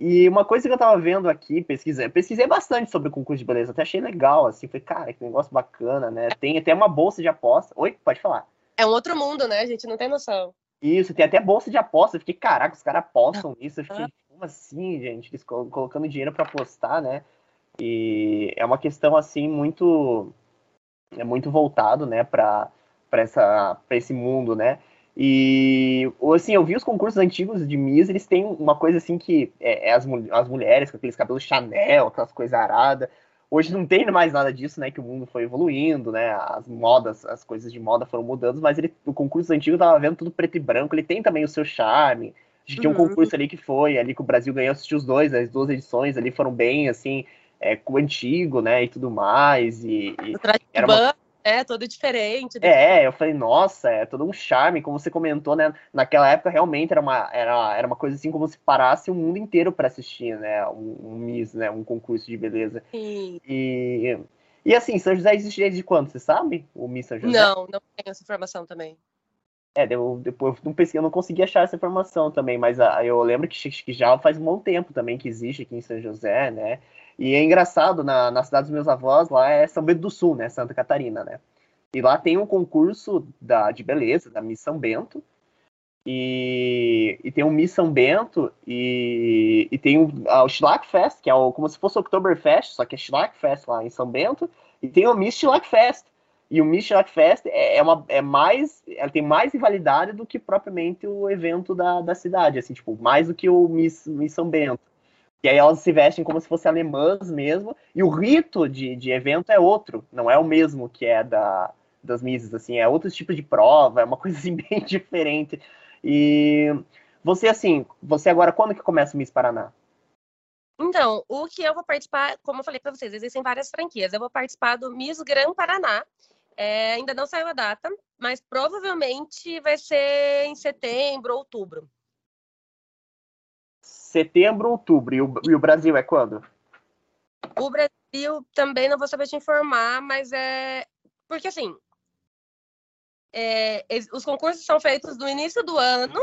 [SPEAKER 1] E uma coisa que eu tava vendo aqui, pesquisei, pesquisei bastante sobre o concurso de beleza, até achei legal, assim, foi, cara, que negócio bacana, né? Tem até uma bolsa de aposta. Oi, pode falar.
[SPEAKER 3] É um outro mundo, né? A gente não tem noção.
[SPEAKER 1] Isso, tem até bolsa de aposta. Eu fiquei, caraca, os caras apostam nisso. Eu fiquei, como assim, gente? Eles colocando dinheiro para apostar, né? E é uma questão, assim, muito. É muito voltado, né, para essa para esse mundo, né? E, assim, eu vi os concursos antigos de Miss, eles têm uma coisa assim que é, é as, as mulheres com aqueles cabelos Chanel, aquelas coisas aradas. Hoje não tem mais nada disso, né? Que o mundo foi evoluindo, né? As modas, as coisas de moda foram mudando, mas ele, o concurso antigo tava vendo tudo preto e branco, ele tem também o seu charme. A gente uhum. tinha um uhum. concurso ali que foi, ali que o Brasil ganhou, assistiu os dois, as duas edições ali foram bem, assim, é, com o antigo, né? E tudo mais. E, e
[SPEAKER 3] era uma é, todo diferente.
[SPEAKER 1] É, eu falei, nossa, é todo um charme, como você comentou, né? Naquela época realmente era uma, era, era uma coisa assim como se parasse o mundo inteiro para assistir, né? Um, um Miss, né? Um concurso de beleza.
[SPEAKER 3] Sim.
[SPEAKER 1] E, e assim, São José existe desde quando, você sabe? O Miss São José?
[SPEAKER 3] Não, não tenho essa informação também.
[SPEAKER 1] É, eu, depois não pesquei, eu não consegui achar essa informação também, mas a, eu lembro que, que já faz um bom tempo também que existe aqui em São José, né? E é engraçado, na, na cidade dos meus avós, lá é São Bento do Sul, né? Santa Catarina, né? E lá tem um concurso da, de beleza, da Miss São Bento. E, e tem um Miss São Bento e, e tem o, o Schlag Fest, que é o, como se fosse o Oktoberfest, só que é Schlag Fest lá em São Bento. E tem o Miss Schlag Fest. E o Miss Schlag Fest é, é, uma, é mais. Ela tem mais rivalidade do que propriamente o evento da, da cidade, assim, tipo, mais do que o Miss, Miss São Bento. E aí elas se vestem como se fossem alemãs mesmo. E o rito de, de evento é outro, não é o mesmo que é da, das Misses, assim, é outro tipo de prova, é uma coisa assim bem diferente. E você, assim, você agora, quando que começa o Miss Paraná?
[SPEAKER 3] Então, o que eu vou participar, como eu falei para vocês, existem várias franquias. Eu vou participar do Miss Gran Paraná. É, ainda não saiu a data, mas provavelmente vai ser em setembro, outubro
[SPEAKER 1] setembro, outubro. E o, e o Brasil é quando?
[SPEAKER 3] O Brasil também não vou saber te informar, mas é. Porque assim. É, os concursos são feitos no início do ano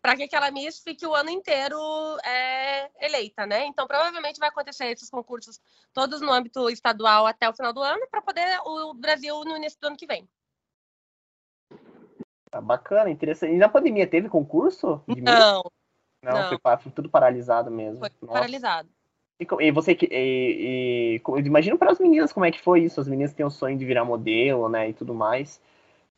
[SPEAKER 3] para que aquela Miss fique o ano inteiro é, eleita, né? Então, provavelmente vai acontecer esses concursos todos no âmbito estadual até o final do ano, para poder o Brasil no início do ano que vem.
[SPEAKER 1] Tá bacana, interessante. E na pandemia teve concurso?
[SPEAKER 3] Não,
[SPEAKER 1] não, não. Foi, foi, tudo paralisado mesmo.
[SPEAKER 3] Foi Nossa. paralisado.
[SPEAKER 1] E, e você que. Imagino para as meninas como é que foi isso. As meninas têm o sonho de virar modelo, né? E tudo mais.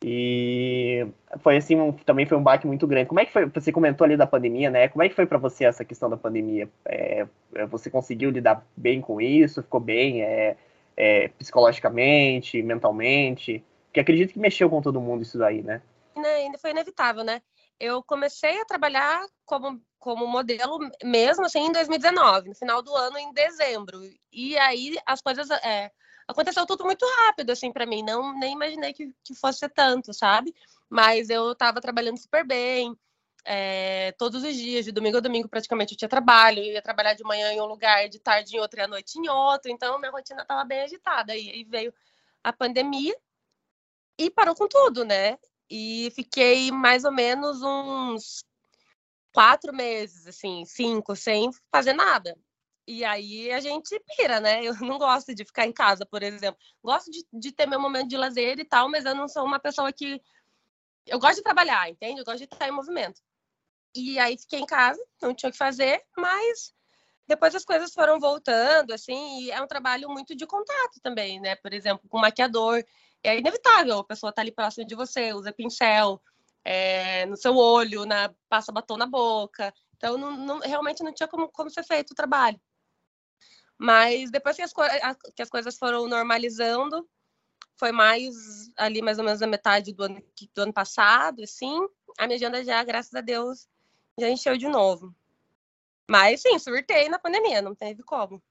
[SPEAKER 1] E foi assim, um, também foi um baque muito grande. Como é que foi? Você comentou ali da pandemia, né? Como é que foi para você essa questão da pandemia? É, é, você conseguiu lidar bem com isso? Ficou bem é, é, psicologicamente, mentalmente? Porque acredito que mexeu com todo mundo isso daí, né?
[SPEAKER 3] Ainda foi inevitável, né? Eu comecei a trabalhar como como modelo mesmo assim em 2019, no final do ano, em dezembro. E aí as coisas. É, aconteceu tudo muito rápido, assim, para mim. Não nem imaginei que, que fosse tanto, sabe? Mas eu estava trabalhando super bem. É, todos os dias, de domingo a domingo, praticamente eu tinha trabalho. Eu ia trabalhar de manhã em um lugar, de tarde em outro e à noite em outro. Então, minha rotina estava bem agitada. E aí veio a pandemia e parou com tudo, né? E fiquei mais ou menos uns quatro meses, assim, cinco, sem fazer nada. E aí a gente pira, né? Eu não gosto de ficar em casa, por exemplo. Gosto de, de ter meu momento de lazer e tal, mas eu não sou uma pessoa que. Eu gosto de trabalhar, entende? Eu gosto de estar em movimento. E aí fiquei em casa, não tinha o que fazer, mas depois as coisas foram voltando, assim, e é um trabalho muito de contato também, né? Por exemplo, com maquiador. É inevitável, a pessoa tá ali próximo de você, usa pincel, é, no seu olho, na, passa batom na boca. Então, não, não, realmente não tinha como, como ser feito o trabalho. Mas depois que as, que as coisas foram normalizando, foi mais ali mais ou menos na metade do ano, do ano passado, assim, a minha agenda já, graças a Deus, já encheu de novo. Mas sim, surtei na pandemia, não teve como.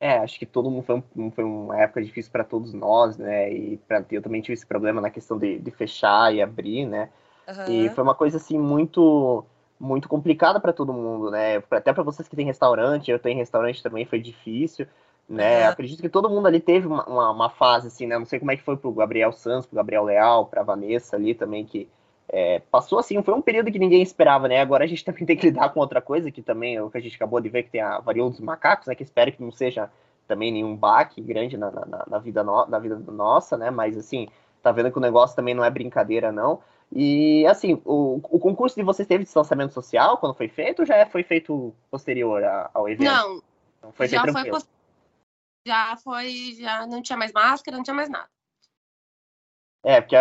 [SPEAKER 1] É, acho que todo mundo foi, foi uma época difícil para todos nós, né? E pra, eu também tive esse problema na questão de, de fechar e abrir, né? Uhum. E foi uma coisa assim muito muito complicada para todo mundo, né? Até para vocês que têm restaurante, eu tenho restaurante também, foi difícil, né? Uhum. Acredito que todo mundo ali teve uma, uma, uma, fase assim, né? Não sei como é que foi pro Gabriel Santos, pro Gabriel Leal, pra Vanessa ali também, que é, passou assim, foi um período que ninguém esperava, né? Agora a gente também tem que lidar com outra coisa, que também é o que a gente acabou de ver, que tem a varíola dos macacos, né? Que espero que não seja também nenhum baque grande na, na, na vida, no, na vida nossa, né? Mas assim, tá vendo que o negócio também não é brincadeira, não. E assim, o, o concurso de vocês teve distanciamento social quando foi feito ou já foi feito posterior ao evento?
[SPEAKER 3] Não, não foi já foi, já foi, já não tinha mais máscara, não tinha mais nada.
[SPEAKER 1] É, porque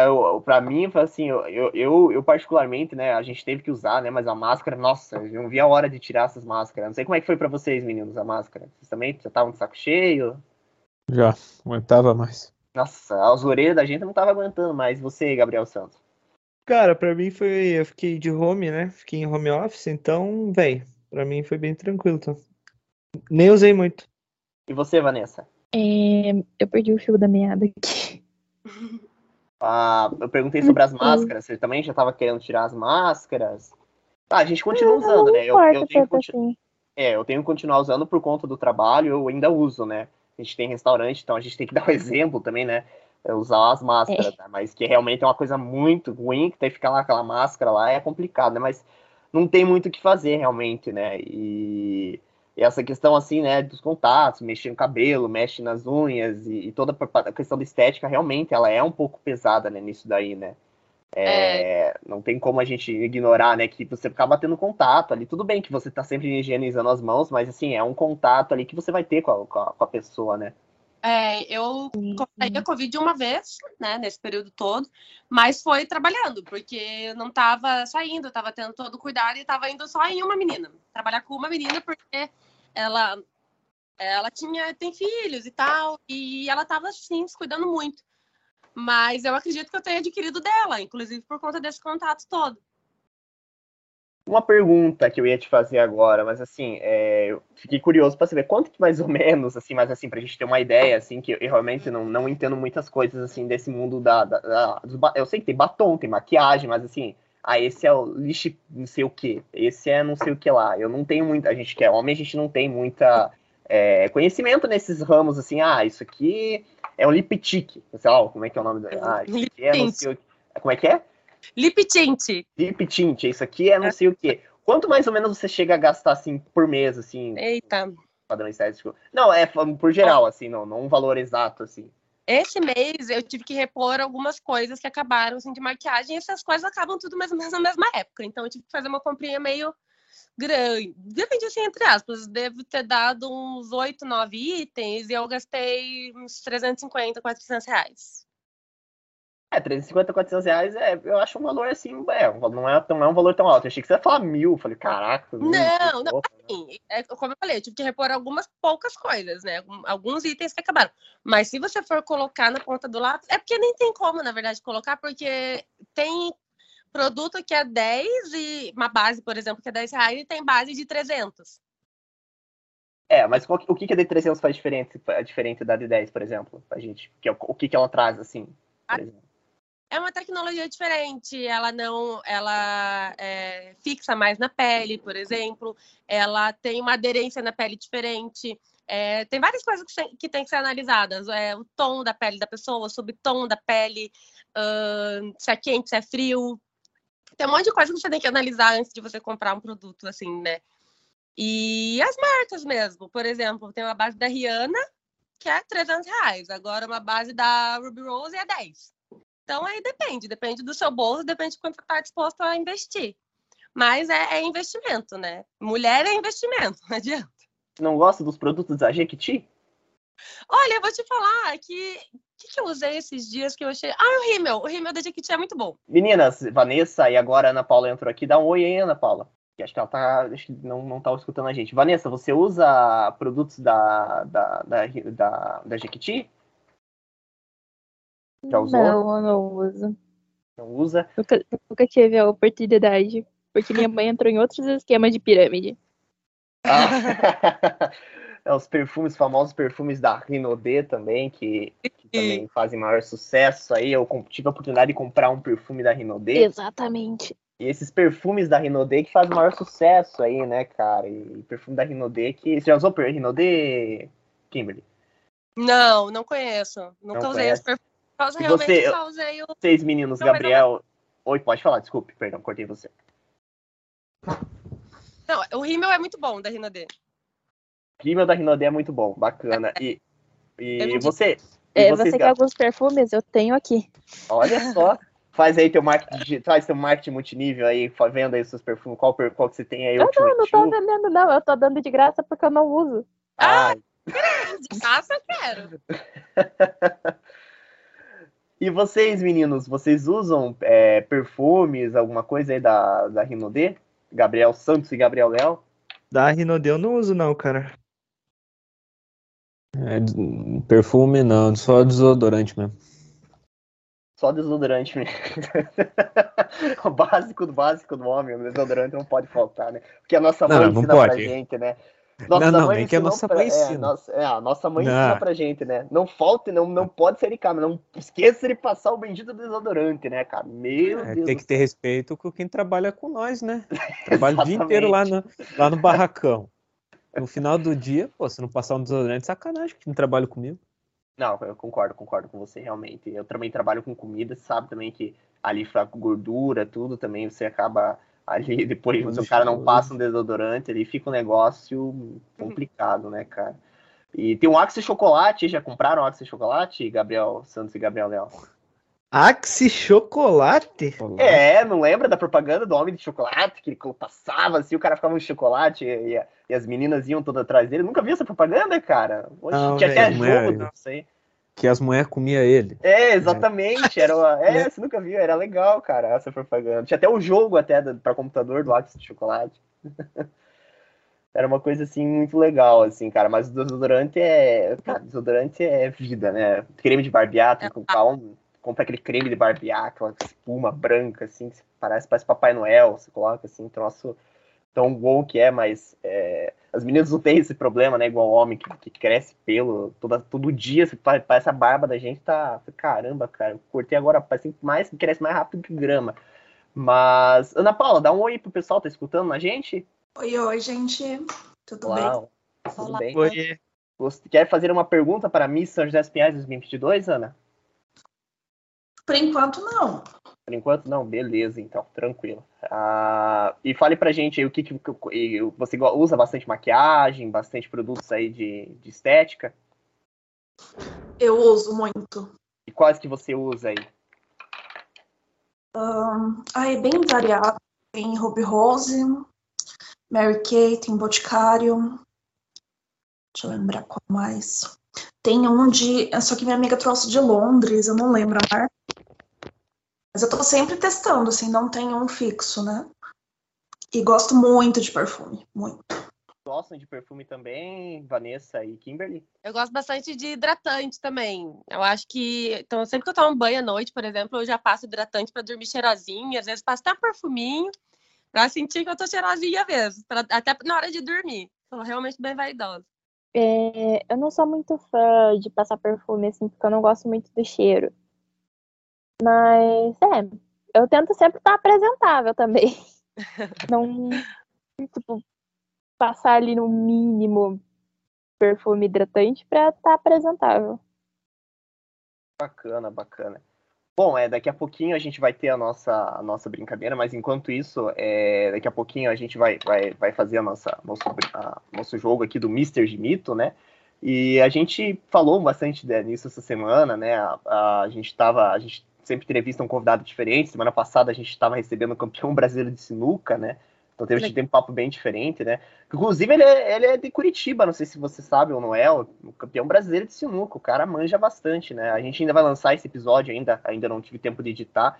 [SPEAKER 1] para mim, assim, eu, eu, eu, particularmente, né, a gente teve que usar, né, mas a máscara, nossa, eu não vi a hora de tirar essas máscaras. Não sei como é que foi para vocês, meninos, a máscara. Vocês também já estavam de saco cheio?
[SPEAKER 2] Já, aguentava mais.
[SPEAKER 1] Nossa, as orelhas da gente não tava aguentando mais. Você, Gabriel Santos?
[SPEAKER 4] Cara, para mim foi, eu fiquei de home, né, fiquei em home office, então, velho, para mim foi bem tranquilo, tá? Nem usei muito.
[SPEAKER 1] E você, Vanessa?
[SPEAKER 5] É, eu perdi o fio da meada aqui.
[SPEAKER 1] Ah, eu perguntei sobre as máscaras. Você também já estava querendo tirar as máscaras? Ah, a gente continua não, usando,
[SPEAKER 5] não
[SPEAKER 1] né?
[SPEAKER 5] Eu, eu tenho continu... assim.
[SPEAKER 1] É, eu tenho que continuar usando por conta do trabalho, eu ainda uso, né? A gente tem restaurante, então a gente tem que dar o um exemplo também, né? É usar as máscaras, é. né? Mas que realmente é uma coisa muito ruim, que tem que ficar lá aquela máscara lá, é complicado, né? Mas não tem muito o que fazer realmente, né? E e essa questão, assim, né, dos contatos, mexer no cabelo, mexe nas unhas e, e, toda a questão da estética, realmente, ela é um pouco pesada, né, nisso daí, né? É, é... Não tem como a gente ignorar, né, que você acaba tendo contato ali. Tudo bem que você tá sempre higienizando as mãos, mas, assim, é um contato ali que você vai ter com a, com a, com a pessoa, né?
[SPEAKER 3] É, eu contraí a Covid uma vez, né, nesse período todo, mas foi trabalhando, porque eu não estava saindo, estava tendo todo o cuidado e estava indo só em uma menina, trabalhar com uma menina, porque ela ela tinha tem filhos e tal e ela estava assim se cuidando muito. Mas eu acredito que eu tenha adquirido dela inclusive por conta desse contato todo
[SPEAKER 1] uma pergunta que eu ia te fazer agora, mas assim, é, eu fiquei curioso para saber quanto que mais ou menos, assim, mas assim, pra gente ter uma ideia, assim, que eu, eu realmente não, não entendo muitas coisas, assim, desse mundo da, da, da eu sei que tem batom, tem maquiagem, mas assim, ah, esse é o lixo não sei o que, esse é não sei o que lá. Eu não tenho muita, a gente que é homem, a gente não tem muita é, conhecimento nesses ramos, assim, ah, isso aqui é um lip tic, sei lá, como é que é o nome do... Ah, isso aqui é não sei o... Como é que é?
[SPEAKER 3] Lip tint.
[SPEAKER 1] Lip tint, isso aqui é não sei o que. Quanto mais ou menos você chega a gastar, assim, por mês, assim?
[SPEAKER 3] Eita.
[SPEAKER 1] Padrão estético. Não, é por geral, assim, não, não um valor exato, assim.
[SPEAKER 3] Esse mês eu tive que repor algumas coisas que acabaram assim, de maquiagem e essas coisas acabam tudo mais ou menos na mesma época. Então eu tive que fazer uma comprinha meio grande. Depende assim, entre aspas. Devo ter dado uns 8, 9 itens e eu gastei uns 350, 400 reais.
[SPEAKER 1] É, 350, 400 reais, é, eu acho um valor assim, é, não é, não é um valor tão alto. Eu achei que você ia falar mil. Eu falei, caraca.
[SPEAKER 3] Mil, não, não, assim, é, como eu falei, eu tive que repor algumas poucas coisas, né? Alguns itens que acabaram. Mas se você for colocar na ponta do lápis, é porque nem tem como, na verdade, colocar, porque tem produto que é 10 e uma base, por exemplo, que é 10 reais e tem base de 300.
[SPEAKER 1] É, mas qual, o que, que a D300 faz diferente, diferente da D10, por exemplo, pra gente? Que, o que, que ela traz, assim, por exemplo?
[SPEAKER 3] É uma tecnologia diferente. Ela não, ela é, fixa mais na pele, por exemplo. Ela tem uma aderência na pele diferente. É, tem várias coisas que, se- que tem que ser analisadas. É, o tom da pele da pessoa, o subtom da pele, ahn, se é quente, se é frio. Tem um monte de coisa que você tem que analisar antes de você comprar um produto, assim, né? E as marcas mesmo. Por exemplo, tem uma base da Rihanna, que é 300 reais. Agora, uma base da Ruby Rose é 10. Então, aí depende. Depende do seu bolso, depende de quanto você está disposto a investir. Mas é, é investimento, né? Mulher é investimento, não adianta.
[SPEAKER 1] Não gosta dos produtos da Jequiti?
[SPEAKER 3] Olha, eu vou te falar que. O que, que eu usei esses dias que eu achei. Ah, o rímel. O rímel da Jequiti é muito bom.
[SPEAKER 1] Meninas, Vanessa e agora a Ana Paula entrou aqui. Dá um oi aí, Ana Paula. Que acho que ela tá. Acho que não, não tá escutando a gente. Vanessa, você usa produtos da, da, da, da, da Jequiti? Já usou?
[SPEAKER 5] Não, eu não uso.
[SPEAKER 1] Não usa?
[SPEAKER 5] Nunca, nunca tive a oportunidade. Porque minha mãe entrou em outros esquemas de pirâmide.
[SPEAKER 1] Ah, é, os perfumes, famosos perfumes da Rinodê também, que, que também fazem maior sucesso aí. Eu com- tive a oportunidade de comprar um perfume da Rinodê.
[SPEAKER 5] Exatamente.
[SPEAKER 1] E esses perfumes da Rinodê que fazem maior sucesso aí, né, cara? E perfume da Rinodê que. Você já usou Rinodê, Kimberly?
[SPEAKER 3] Não, não conheço. Nunca
[SPEAKER 1] Não
[SPEAKER 3] usei
[SPEAKER 1] conhece?
[SPEAKER 3] esse perfume. Só-
[SPEAKER 1] E
[SPEAKER 3] Realmente
[SPEAKER 1] você-
[SPEAKER 3] só usei o.
[SPEAKER 1] Vocês, meninos,
[SPEAKER 3] Não,
[SPEAKER 1] Gabriel. Oi, pode falar, desculpe, perdão, cortei você.
[SPEAKER 3] Não, o rímel é muito bom da Rinodê.
[SPEAKER 1] O rímel da Rinodê é muito bom, bacana. E, e
[SPEAKER 3] não
[SPEAKER 1] você? E
[SPEAKER 5] É, você quer alguns perfumes? Eu tenho aqui.
[SPEAKER 1] Olha só. Faz aí teu marketing, faz teu marketing multinível aí, vendo aí os seus perfumes, qual, qual que você tem aí?
[SPEAKER 5] Eu não, não tô vendendo, não. Eu tô dando de graça porque eu não uso.
[SPEAKER 1] Ah,
[SPEAKER 3] De graça eu quero.
[SPEAKER 1] E vocês, meninos, vocês usam é, perfumes, alguma coisa aí da, da Rinodê? Gabriel Santos e Gabriel Léo?
[SPEAKER 4] Da Rinodê eu não uso, não, cara.
[SPEAKER 2] É, perfume não, só desodorante mesmo.
[SPEAKER 1] Só desodorante mesmo. o básico do básico do homem, o desodorante não pode faltar, né? Porque a nossa
[SPEAKER 2] Não,
[SPEAKER 1] mãe
[SPEAKER 2] não
[SPEAKER 1] ensina pra
[SPEAKER 2] pode.
[SPEAKER 1] gente, né?
[SPEAKER 2] Não, não,
[SPEAKER 1] mãe
[SPEAKER 2] nem que a nossa
[SPEAKER 1] pra-
[SPEAKER 2] mãe
[SPEAKER 1] é,
[SPEAKER 2] ensina.
[SPEAKER 1] nossa- é, a nossa mãe
[SPEAKER 2] Não.
[SPEAKER 1] ensina pra gente, né? Não falte, não, não pode de casa, não esqueça de passar o bendito desodorante, né, cara? Meu
[SPEAKER 2] É,
[SPEAKER 1] Deus
[SPEAKER 2] tem que ter respeito com quem trabalha com nós, né? Trabalha o dia inteiro lá no, lá no barracão. No final do dia, pô, se não passar um desodorante, sacanagem que não trabalha comigo.
[SPEAKER 1] Não, eu concordo, concordo com você, realmente. Eu também trabalho com comida, sabe também que ali fraco gordura, tudo também, você acaba ali, depois se o cara não passa um desodorante, ali fica um negócio complicado, né, cara? E tem um Axe Chocolate, já compraram Axe Chocolate, Gabriel Santos e Gabriel Leão?
[SPEAKER 4] Axe Chocolate?
[SPEAKER 1] É, não lembra da propaganda do Homem de Chocolate, que ele passava assim, o cara ficava no chocolate e, e as meninas iam todas atrás dele? Nunca viu essa propaganda, cara? Oxe,
[SPEAKER 4] Não,
[SPEAKER 1] tinha até
[SPEAKER 2] velho,
[SPEAKER 1] jogo
[SPEAKER 2] não é-
[SPEAKER 1] disso aí.
[SPEAKER 2] Que as mulheres comiam ele.
[SPEAKER 1] É, exatamente. Era uma... É,
[SPEAKER 2] Né?
[SPEAKER 1] você nunca viu, era legal, cara, essa propaganda. Tinha até o jogo até pra computador do Axe de Chocolate. Era uma coisa assim muito legal, assim, cara. Mas o desodorante é. Cara, desodorante é vida, né? Creme de barbear, tem que comprar um. Compra aquele creme de barbear, aquela espuma branca, assim, que parece, parece Papai Noel. Você coloca assim, troço tão que é, mas é, as meninas não têm esse problema, né? Igual o homem que, que cresce pelo toda, todo dia, você pa- parece a barba da gente tá. Caramba, cara, eu cortei agora, parece mais, cresce mais rápido que grama. Mas, Ana Paula, dá um oi pro pessoal, tá escutando a gente?
[SPEAKER 7] Oi, oi, gente. Tudo bem?
[SPEAKER 1] Uau, tudo
[SPEAKER 3] Olá.
[SPEAKER 1] bem?
[SPEAKER 4] Foi.
[SPEAKER 1] Você quer fazer uma pergunta para Miss São José dos Pinhais 2022, Ana?
[SPEAKER 7] Por enquanto, não.
[SPEAKER 1] Por enquanto, não. Beleza, então, tranquilo. Ah, e fale pra gente aí o que, que que- você usa bastante maquiagem, bastante produtos aí de, de estética.
[SPEAKER 7] Eu uso muito.
[SPEAKER 1] E quais que você usa aí?
[SPEAKER 7] Ahn, ah, é bem variado. Tem Ruby Rose, Mary Kay, tem Boticário. Deixa eu lembrar qual mais. Tem um de. Só que minha amiga trouxe de Londres, eu não lembro a marca. Mas eu tô sempre testando, assim, não tem um fixo, né? E gosto muito de perfume, muito.
[SPEAKER 1] Gostam de perfume também, Vanessa e Kimberly?
[SPEAKER 3] Eu gosto bastante de hidratante também. Eu acho que. Então, sempre que eu tomo banho à noite, por exemplo, eu já passo hidratante pra dormir cheirosinha. Às vezes passo até um perfuminho pra sentir que eu tô cheirosinha mesmo. pra- até na hora de dormir. Sou realmente bem vaidosa.
[SPEAKER 5] É, eu não sou muito fã de passar perfume, assim, porque eu não gosto muito do cheiro. Mas, é, eu tento sempre estar apresentável também. Não, tipo, passar ali no mínimo perfume hidratante pra estar tá apresentável.
[SPEAKER 1] Bacana, bacana. Bom, é, daqui a pouquinho a gente vai ter a nossa, a nossa brincadeira, mas enquanto isso, é, daqui a pouquinho a gente vai, vai, vai fazer a nossa, nosso, a, nosso jogo aqui do Mister de Mito, né? E a gente falou bastante nisso essa semana, né? A, a, a gente tava, a gente sempre entrevista um convidado diferente. Semana passada a gente estava recebendo o campeão brasileiro de sinuca, né? Então teve, a gente um papo bem diferente, né? Inclusive, ele é, ele é de Curitiba, não sei se você sabe ou não é, o campeão brasileiro de sinuca. O cara manja bastante, né? A gente ainda vai lançar esse episódio, ainda, ainda não tive tempo de editar.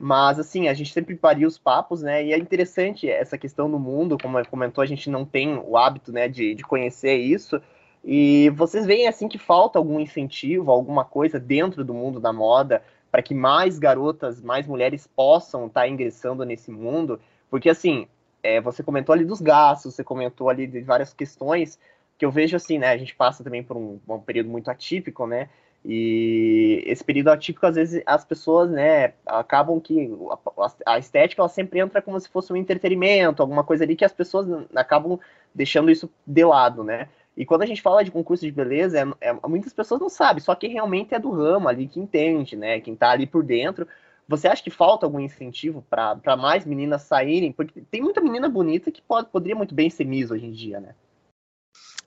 [SPEAKER 1] Mas, assim, a gente sempre paria os papos, né? E é interessante essa questão do mundo, como comentou, a gente não tem o hábito, né, de, de conhecer isso. E vocês veem, assim, que falta algum incentivo, alguma coisa dentro do mundo da moda para que mais garotas, mais mulheres possam estar tá ingressando nesse mundo. Porque, assim, é, você comentou ali dos gastos, você comentou ali de várias questões que eu vejo assim, né? A gente passa também por um, um período muito atípico, né? E esse período atípico, às vezes, as pessoas, né, acabam que a, a, estética ela sempre entra como se fosse um entretenimento, alguma coisa ali que as pessoas acabam deixando isso de lado, né? E quando a gente fala de concurso de beleza, é, é, muitas pessoas não sabem, só que realmente é do ramo ali que entende, né? Quem tá ali por dentro. Você acha que falta algum incentivo para mais meninas saírem? Porque tem muita menina bonita que pode, poderia muito bem ser Miss hoje em dia, né?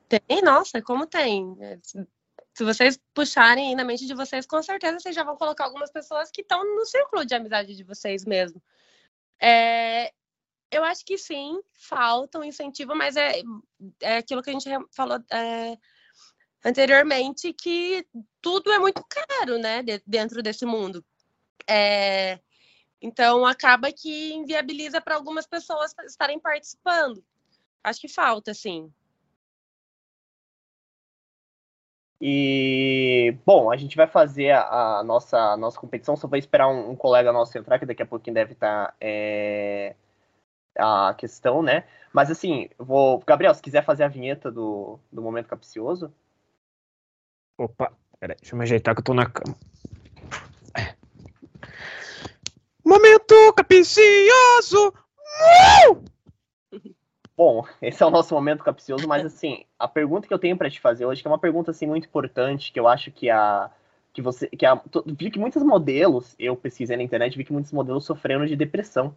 [SPEAKER 3] Tem, nossa, como tem. Se vocês puxarem na mente de vocês, com certeza vocês já vão colocar algumas pessoas que estão no círculo de amizade de vocês mesmo. É, eu acho que sim, falta um incentivo, mas é, é aquilo que a gente falou é, anteriormente, que tudo é muito caro, né, dentro desse mundo. É, então, acaba que inviabiliza para algumas pessoas estarem participando. Acho que falta, sim.
[SPEAKER 1] E, bom, a gente vai fazer a, a nossa, a nossa competição. Só vou esperar um, um, colega nosso entrar, que daqui a pouquinho deve estar tá, é, a questão, né? Mas, assim, vou. Gabriel, se quiser fazer a vinheta do, do Momento Capcioso.
[SPEAKER 2] Opa, peraí, deixa eu me ajeitar que eu tô na cama. Momento capicioso!
[SPEAKER 1] Bom, esse é o nosso momento capcioso, mas assim, a pergunta que eu tenho para te fazer hoje, que é uma pergunta assim muito importante, que eu acho que a que você que a, vi que muitos modelos, eu pesquisei na internet, vi que muitos modelos sofreram de depressão.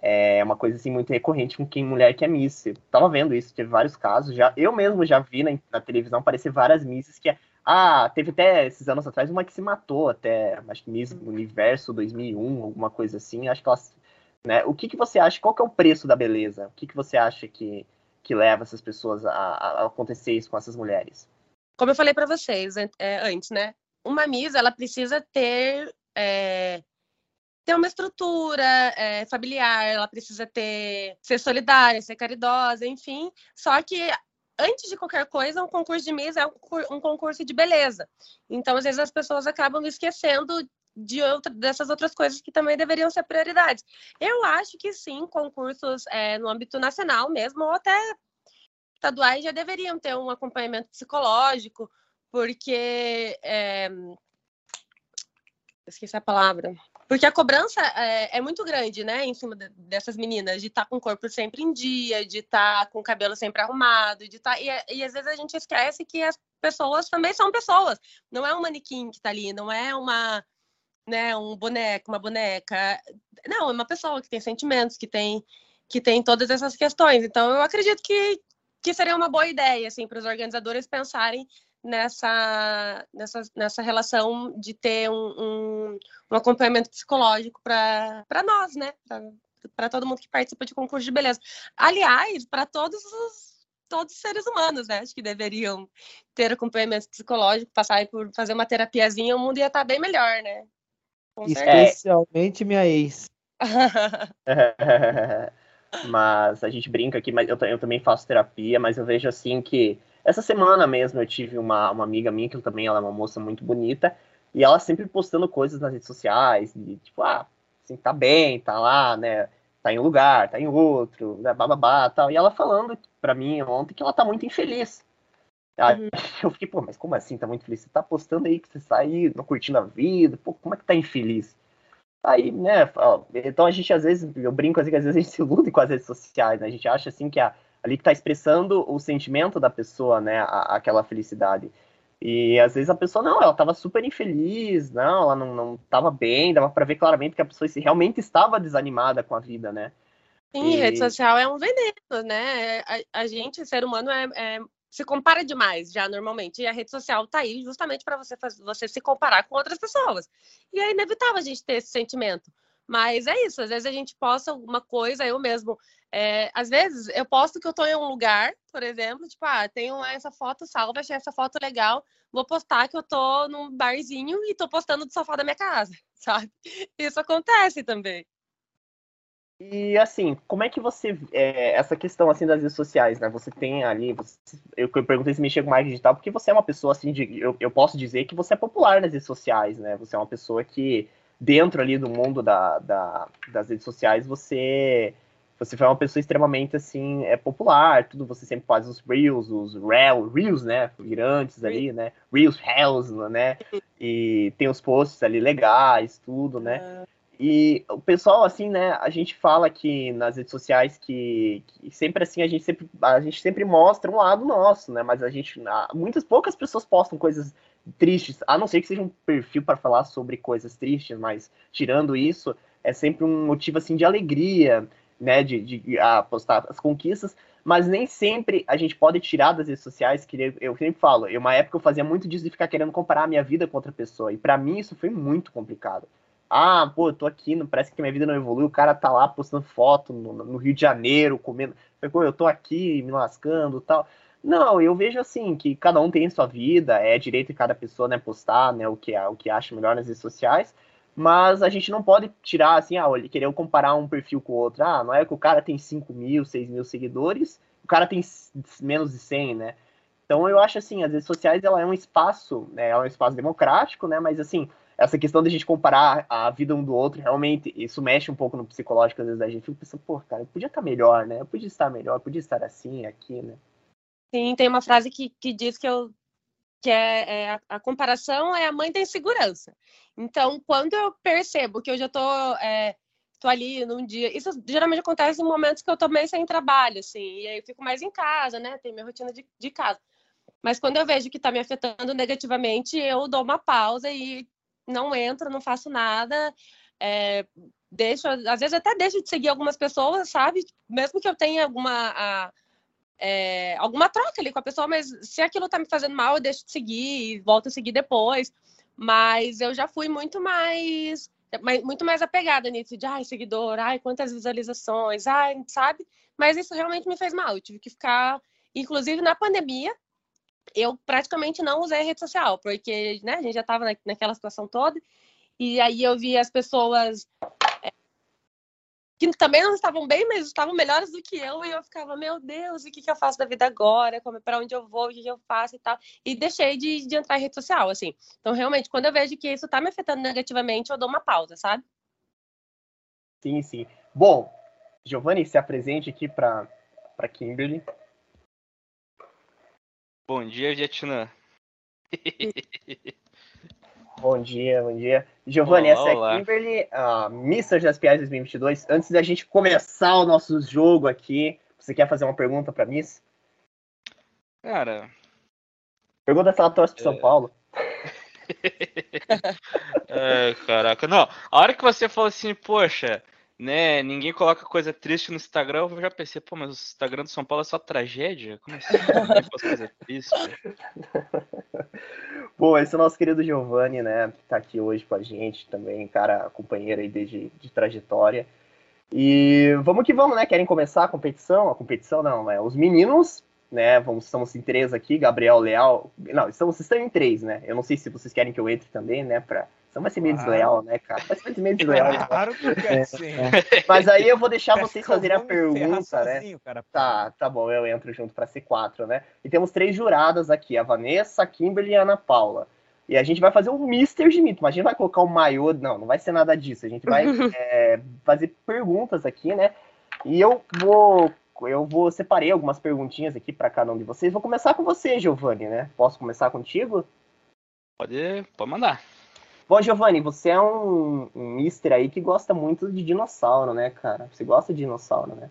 [SPEAKER 1] É uma coisa assim muito recorrente com quem mulher que é miss. Eu tava vendo isso, teve vários casos, já eu mesmo já vi na, na televisão aparecer várias misses que ah, teve até esses anos atrás uma que se matou até, acho que Miss Universo 2001, alguma coisa assim. Acho que elas, né? O que, que você acha? Qual que é o preço da beleza? O que, que você acha que, que leva essas pessoas a, a acontecer isso com essas mulheres?
[SPEAKER 3] Como eu falei para vocês é, antes, né? Uma Miss, ela precisa ter é, ter uma estrutura é, familiar, ela precisa ter ser solidária, ser caridosa, enfim. Só que antes de qualquer coisa, um concurso de Miss é um concurso de beleza. Então, às vezes, as pessoas acabam esquecendo de outra, dessas outras coisas que também deveriam ser prioridades. Eu acho que sim, concursos é, no âmbito nacional mesmo, ou até estaduais, já deveriam ter um acompanhamento psicológico, porque. É... Esqueci a palavra. Porque a cobrança é, é, muito grande, né, em cima de, dessas meninas, de estar tá com o corpo sempre em dia, de estar tá com o cabelo sempre arrumado, de estar. Tá, e, e, às vezes a gente esquece que as pessoas também são pessoas. Não é um manequim que está ali, não é uma. Né, um boneco, uma boneca. Não, é uma pessoa que tem sentimentos, que tem, que tem todas essas questões. Então, eu acredito que, que seria uma boa ideia, assim, para os organizadores pensarem nessa, nessa, nessa relação de ter um, um, um acompanhamento psicológico para nós, né? Para todo mundo que participa de concurso de beleza. Aliás, para todos os todos os seres humanos, né? Acho que deveriam ter acompanhamento psicológico, passar por fazer uma terapiazinha, o mundo ia estar tá bem melhor, né?
[SPEAKER 4] Com Especialmente certeza. minha ex.
[SPEAKER 1] mas a gente brinca aqui, mas eu, eu também faço terapia, mas eu vejo assim que essa semana mesmo eu tive uma, uma amiga minha, que também ela é uma moça muito bonita, e ela sempre postando coisas nas redes sociais, de, tipo, ah, assim, tá bem, tá lá, né, tá em um lugar, tá em outro, né, bababá, tal. E ela falando pra mim ontem que ela tá muito infeliz. Uhum. eu fiquei, pô, mas como assim tá muito feliz? Você tá postando aí que você sai não curtindo a vida, pô, como é que tá infeliz? Aí, né, então a gente às vezes, eu brinco assim que às vezes a gente se ilude com as redes sociais, né? A gente acha assim que a ali que tá expressando o sentimento da pessoa, né? A, aquela felicidade. E às vezes a pessoa, não, ela tava super infeliz, não, ela não, não tava bem, dava para ver claramente que a pessoa realmente estava desanimada com a vida, né?
[SPEAKER 3] Sim, e... rede social é um veneno, né? A, a gente, ser humano, é, é, se compara demais já normalmente. E a rede social tá aí justamente para você, você se comparar com outras pessoas. E é inevitável a gente ter esse sentimento. Mas é isso, às vezes a gente posta alguma coisa, eu mesmo. É, às vezes eu posto que eu tô em um lugar, por exemplo, tipo, ah, tenho essa foto salva, achei essa foto legal, vou postar que eu tô num barzinho e tô postando do sofá da minha casa, sabe? Isso acontece também.
[SPEAKER 1] E assim, como é que você. É, essa questão assim das redes sociais, né? Você tem ali. Você, eu, eu perguntei se mexer com marketing digital, porque você é uma pessoa assim de. Eu, eu posso dizer que você é popular nas redes sociais, né? Você é uma pessoa que, dentro ali do mundo da, da, das redes sociais, você. Você foi uma pessoa extremamente assim, é popular, tudo, você sempre faz os Reels, os Reel, Reels, né? Virantes ali, né? Reels, Reels, né? E tem os posts ali legais, tudo, né? E o pessoal, assim, né, a gente fala aqui nas redes sociais que, que, sempre assim, a gente sempre, a gente sempre mostra um lado nosso, né, mas a gente, muitas poucas pessoas postam coisas tristes, a não ser que seja um perfil para falar sobre coisas tristes, mas tirando isso, é sempre um motivo, assim, de alegria, né, de, de a postar as conquistas, mas nem sempre a gente pode tirar das redes sociais, que eu sempre falo, em uma época eu fazia muito disso de ficar querendo comparar a minha vida com outra pessoa, e para mim isso foi muito complicado ah, pô, eu tô aqui, não, parece que minha vida não evolui. O cara tá lá postando foto no, no Rio de Janeiro, comendo. Eu tô aqui me lascando tal. Não, eu vejo assim que cada um tem sua vida, é direito de cada pessoa, né, postar, né, o que, o que acha melhor nas redes sociais, mas a gente não pode tirar assim, ah, querer comparar um perfil com o outro. Ah, não é que o cara tem 5 mil, 6 mil seguidores, o cara tem menos de 100, né? Então eu acho assim, as redes sociais ela é um espaço, né, é um espaço democrático, né, mas assim, essa questão de a gente comparar a vida um do outro, realmente, isso mexe um pouco no psicológico, às vezes, a gente fica pensando, pô, cara, podia estar melhor, né? Eu podia estar melhor, podia estar assim, aqui, né?
[SPEAKER 3] Sim, tem uma frase que, que diz que eu que é, é a, a, comparação é a mãe da insegurança. Então, quando eu percebo que eu já tô, é, tô ali num dia, isso geralmente acontece em momentos que eu tô meio sem trabalho, assim, e aí eu fico mais em casa, né? Tem minha rotina de, de casa. Mas quando eu vejo que tá me afetando negativamente, eu dou uma pausa e não entro, não faço nada. É, deixo, às vezes até deixo de seguir algumas pessoas, sabe? Mesmo que eu tenha alguma, a, é, alguma troca ali com a pessoa, mas se aquilo tá me fazendo mal, eu deixo de seguir e volto a seguir depois. Mas eu já fui muito mais muito mais apegada nisso de ai, seguidor, ai, quantas visualizações, ai, sabe? Mas isso realmente me fez mal. Eu tive que ficar, inclusive na pandemia, eu praticamente não usei rede social, porque né, a gente já estava na, naquela situação toda, e aí eu vi as pessoas que também não estavam bem, mas estavam melhores do que eu, e eu ficava, meu Deus, o que, que eu faço da vida agora? Para onde eu vou? O que, que eu faço e tal? E deixei de, de entrar em rede social, assim. Então, realmente, quando eu vejo que isso está me afetando negativamente, eu dou uma pausa, sabe?
[SPEAKER 1] Sim, sim. Bom, Giovanni, se apresente aqui para Kimberly.
[SPEAKER 8] Bom dia, Vietnã.
[SPEAKER 1] bom dia, bom dia. Giovanni, essa é a Kimberly, a Mr. das Piadas 2022. Antes da gente começar o nosso jogo aqui, você quer fazer uma pergunta para Miss?
[SPEAKER 8] Cara.
[SPEAKER 1] Pergunta se ela torce pro é... São Paulo.
[SPEAKER 8] é, caraca, não. A hora que você falou assim, poxa, né? Ninguém coloca coisa triste no Instagram. Eu já pensei, pô, mas o Instagram do São Paulo é só tragédia? Como assim? Coisa triste.
[SPEAKER 1] Bom, esse é o nosso querido Giovanni, né? Que tá aqui hoje com a gente também, cara, companheiro aí desde de trajetória. E vamos que vamos, né? Querem começar a competição? A competição não, é os meninos, né? Vamos, estamos em três aqui, Gabriel Leal. Não, estamos, estão em três, né? Eu não sei se vocês querem que eu entre também, né? Pra então vai ser meio desleal, né, cara? Vai ser meio desleal. Né? Claro que quer sim. Mas aí eu vou deixar vocês fazerem a pergunta, né? Cara, tá, tá bom, eu entro junto para ser quatro, né? E temos três juradas aqui, a Vanessa, a Kimberly e a Ana Paula. E a gente vai fazer um Mister de mito. Imagina vai colocar o um maiô. Não, não vai ser nada disso. A gente vai é, fazer perguntas aqui, né? E eu vou. Eu vou separei algumas perguntinhas aqui para cada um de vocês. Vou começar com você, Giovanni, né? Posso começar contigo?
[SPEAKER 8] Pode, pode mandar.
[SPEAKER 1] Bom, Giovanni, você é um, um mister aí que gosta muito de dinossauro, né, cara? Você gosta de dinossauro, né?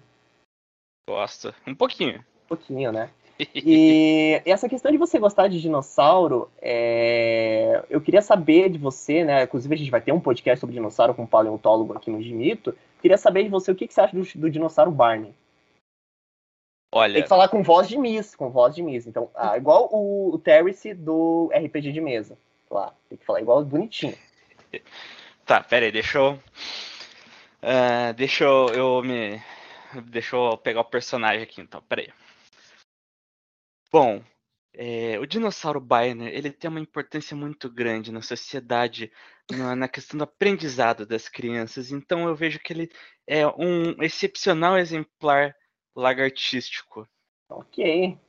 [SPEAKER 8] Gosto. Um pouquinho.
[SPEAKER 1] Um pouquinho, né? E essa questão de você gostar de dinossauro, é, eu queria saber de você, né? Inclusive a gente vai ter um podcast sobre dinossauro com um paleontólogo aqui no Gimito. Queria saber de você o que, que você acha do, do dinossauro Barney. Tem
[SPEAKER 8] Olha,
[SPEAKER 1] que falar com voz de Miss, com voz de Miss. Então, ah, igual o, o Terrace do RPG de mesa. Lá, tem que falar igual bonitinho.
[SPEAKER 8] tá, pera aí, deixa eu. Ah, deixa eu, eu me. Deixa eu pegar o personagem aqui então, pera aí. Bom, é, o dinossauro Bainer, ele tem uma importância muito grande na sociedade, na, na questão do aprendizado das crianças. Então eu vejo que ele é um excepcional exemplar lagartístico.
[SPEAKER 1] Ok,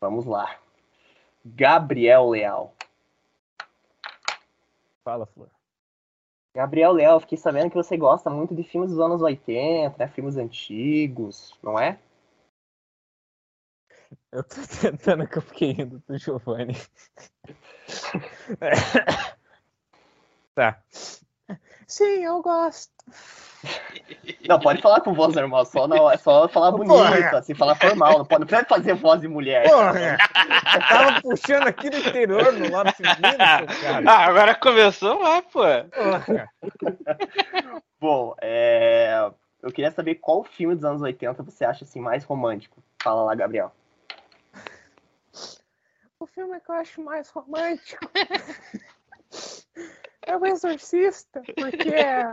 [SPEAKER 1] vamos lá. Gabriel Leal.
[SPEAKER 2] Fala, Flor.
[SPEAKER 1] Gabriel Leal, fiquei sabendo que você gosta muito de filmes dos anos 80, né? Filmes antigos, não é?
[SPEAKER 2] Eu tô tentando que eu fiquei indo do Giovanni. tá. Sim, eu gosto.
[SPEAKER 1] Não, pode falar com voz normal, só, não, é só falar bonito,
[SPEAKER 2] Porra.
[SPEAKER 1] assim, falar formal, não, pode, não precisa fazer voz de mulher.
[SPEAKER 2] Porra! Eu tava puxando aqui do interior, no lado feminino, cara.
[SPEAKER 8] Ah, agora começou lá, pô.
[SPEAKER 2] Porra.
[SPEAKER 1] Bom, é, eu queria saber qual filme dos anos 80 você acha assim, mais romântico. Fala lá, Gabriel.
[SPEAKER 2] O filme que eu acho mais romântico é O Exorcista, porque é,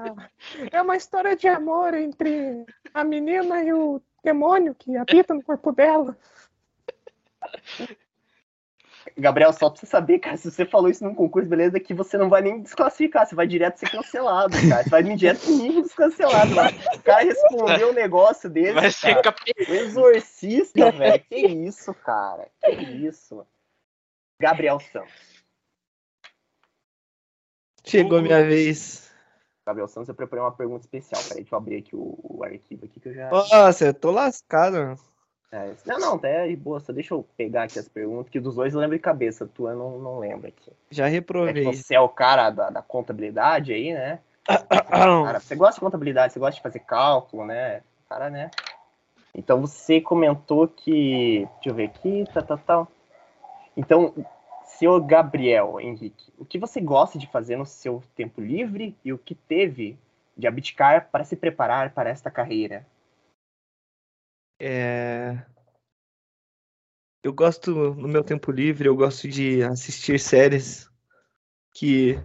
[SPEAKER 2] é uma história de amor entre a menina e o demônio que habita no corpo dela.
[SPEAKER 1] Gabriel, só pra você saber, cara, se você falou isso num concurso, beleza, que você não vai nem desclassificar, você vai direto ser cancelado, cara. Você vai vir direto comigo descancelado lá. O cara respondeu um negócio desse.
[SPEAKER 8] Vai ser
[SPEAKER 1] cara.
[SPEAKER 8] cap...
[SPEAKER 1] O exorcista, velho. Que isso, cara? Que isso? Gabriel Santos.
[SPEAKER 4] Chegou a minha vez.
[SPEAKER 1] Gabriel Santos, eu preparei uma pergunta especial. Peraí, deixa eu abrir aqui o, o arquivo aqui que eu já.
[SPEAKER 4] Nossa, eu tô lascado.
[SPEAKER 1] É, não, não, tá de boa. Só deixa eu pegar aqui as perguntas, que dos dois eu lembro de cabeça. Tua eu não, não lembro aqui.
[SPEAKER 4] Já
[SPEAKER 1] É
[SPEAKER 4] reprovei.
[SPEAKER 1] você é o cara da, da contabilidade aí, né? Cara, você gosta de contabilidade, você gosta de fazer cálculo, né? Cara, né? Então você comentou que. Deixa eu ver aqui, tal, tal, tal. Então, senhor Gabriel Henrique, o que você gosta de fazer no seu tempo livre e o que teve de abdicar para se preparar para esta carreira?
[SPEAKER 4] É... Eu gosto, no meu tempo livre, eu gosto de assistir séries que,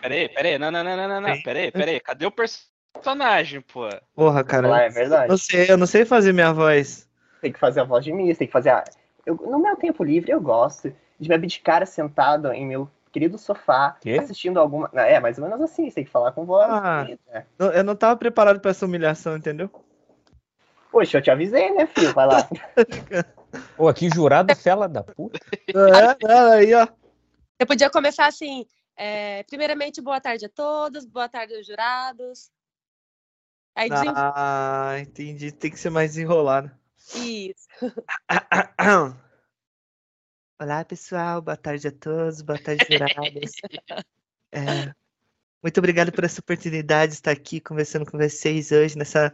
[SPEAKER 8] Peraí, peraí, não, não, não, não, não, não, peraí, peraí, cadê o personagem, pô?
[SPEAKER 4] porra, cara,
[SPEAKER 1] Ah, é
[SPEAKER 4] eu
[SPEAKER 1] verdade.
[SPEAKER 4] não sei, eu não sei fazer minha voz.
[SPEAKER 1] Tem que fazer a voz de mim, tem que fazer a. Eu, no meu tempo livre, eu gosto de me abdicar sentado em meu querido sofá,
[SPEAKER 2] Quê?
[SPEAKER 1] assistindo alguma. É, mais ou menos assim, você tem que falar com voz.
[SPEAKER 4] Ah. Não- Eu não tava preparado pra essa humilhação, entendeu?
[SPEAKER 1] Poxa, eu te avisei, né, filho? Vai lá.
[SPEAKER 2] Pô, que jurado fela da puta.
[SPEAKER 4] É, é, aí, ó.
[SPEAKER 3] Você podia começar assim. é, primeiramente, boa tarde a todos, boa tarde aos jurados. Aí desen...
[SPEAKER 4] Ah, entendi. Tem que ser mais enrolado.
[SPEAKER 3] Isso.
[SPEAKER 4] Olá, pessoal. Boa tarde a todos. Boa tarde, jurados. É, muito obrigado por essa oportunidade de estar aqui conversando com vocês hoje, nessa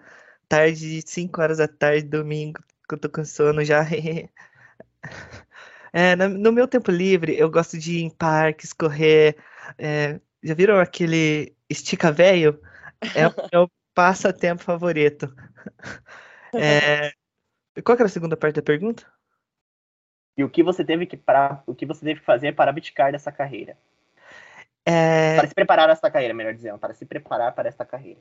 [SPEAKER 4] tarde de 5 horas da tarde, domingo, que eu tô com sono já. É, no meu tempo livre, eu gosto de ir em parques, correr. é, já viram aquele estica velho? É o meu passatempo favorito. É, qual que era a segunda parte da pergunta?
[SPEAKER 1] E o que você teve que para, o que você teve que fazer para abdicar dessa carreira?
[SPEAKER 4] É,
[SPEAKER 1] Para se preparar essa carreira, melhor dizendo, para se preparar para esta carreira.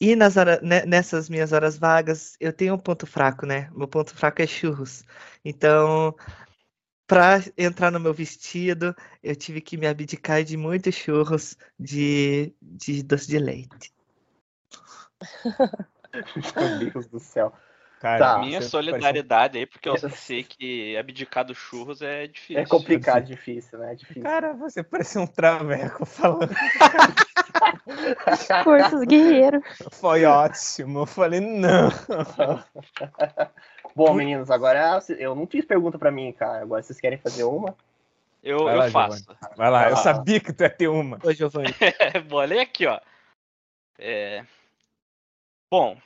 [SPEAKER 4] E nas hora- ne- nessas minhas horas vagas, eu tenho um ponto fraco, né? Meu ponto fraco é churros. Então, para entrar no meu vestido, eu tive que me abdicar de muitos churros de, de doce de leite.
[SPEAKER 1] Deus do céu.
[SPEAKER 2] Cara,
[SPEAKER 1] Tá.
[SPEAKER 8] Minha
[SPEAKER 2] você
[SPEAKER 8] solidariedade aí, porque eu sei que abdicar dos churros é difícil.
[SPEAKER 1] É complicado, difícil, né? Difícil.
[SPEAKER 2] Cara, você parece um traveco falando.
[SPEAKER 5] Forças guerreiro.
[SPEAKER 2] Foi ótimo. Eu falei, não.
[SPEAKER 1] Bom, meninos, agora eu não fiz pergunta pra mim, cara. Agora vocês querem fazer uma?
[SPEAKER 8] Eu,
[SPEAKER 2] Vai
[SPEAKER 8] eu
[SPEAKER 2] lá,
[SPEAKER 8] faço.
[SPEAKER 2] Vai lá, eu
[SPEAKER 1] Ah.
[SPEAKER 2] sabia que tu ia ter uma.
[SPEAKER 4] Ô, Giovanni,
[SPEAKER 8] Bom, olha aqui, ó. É... Bom,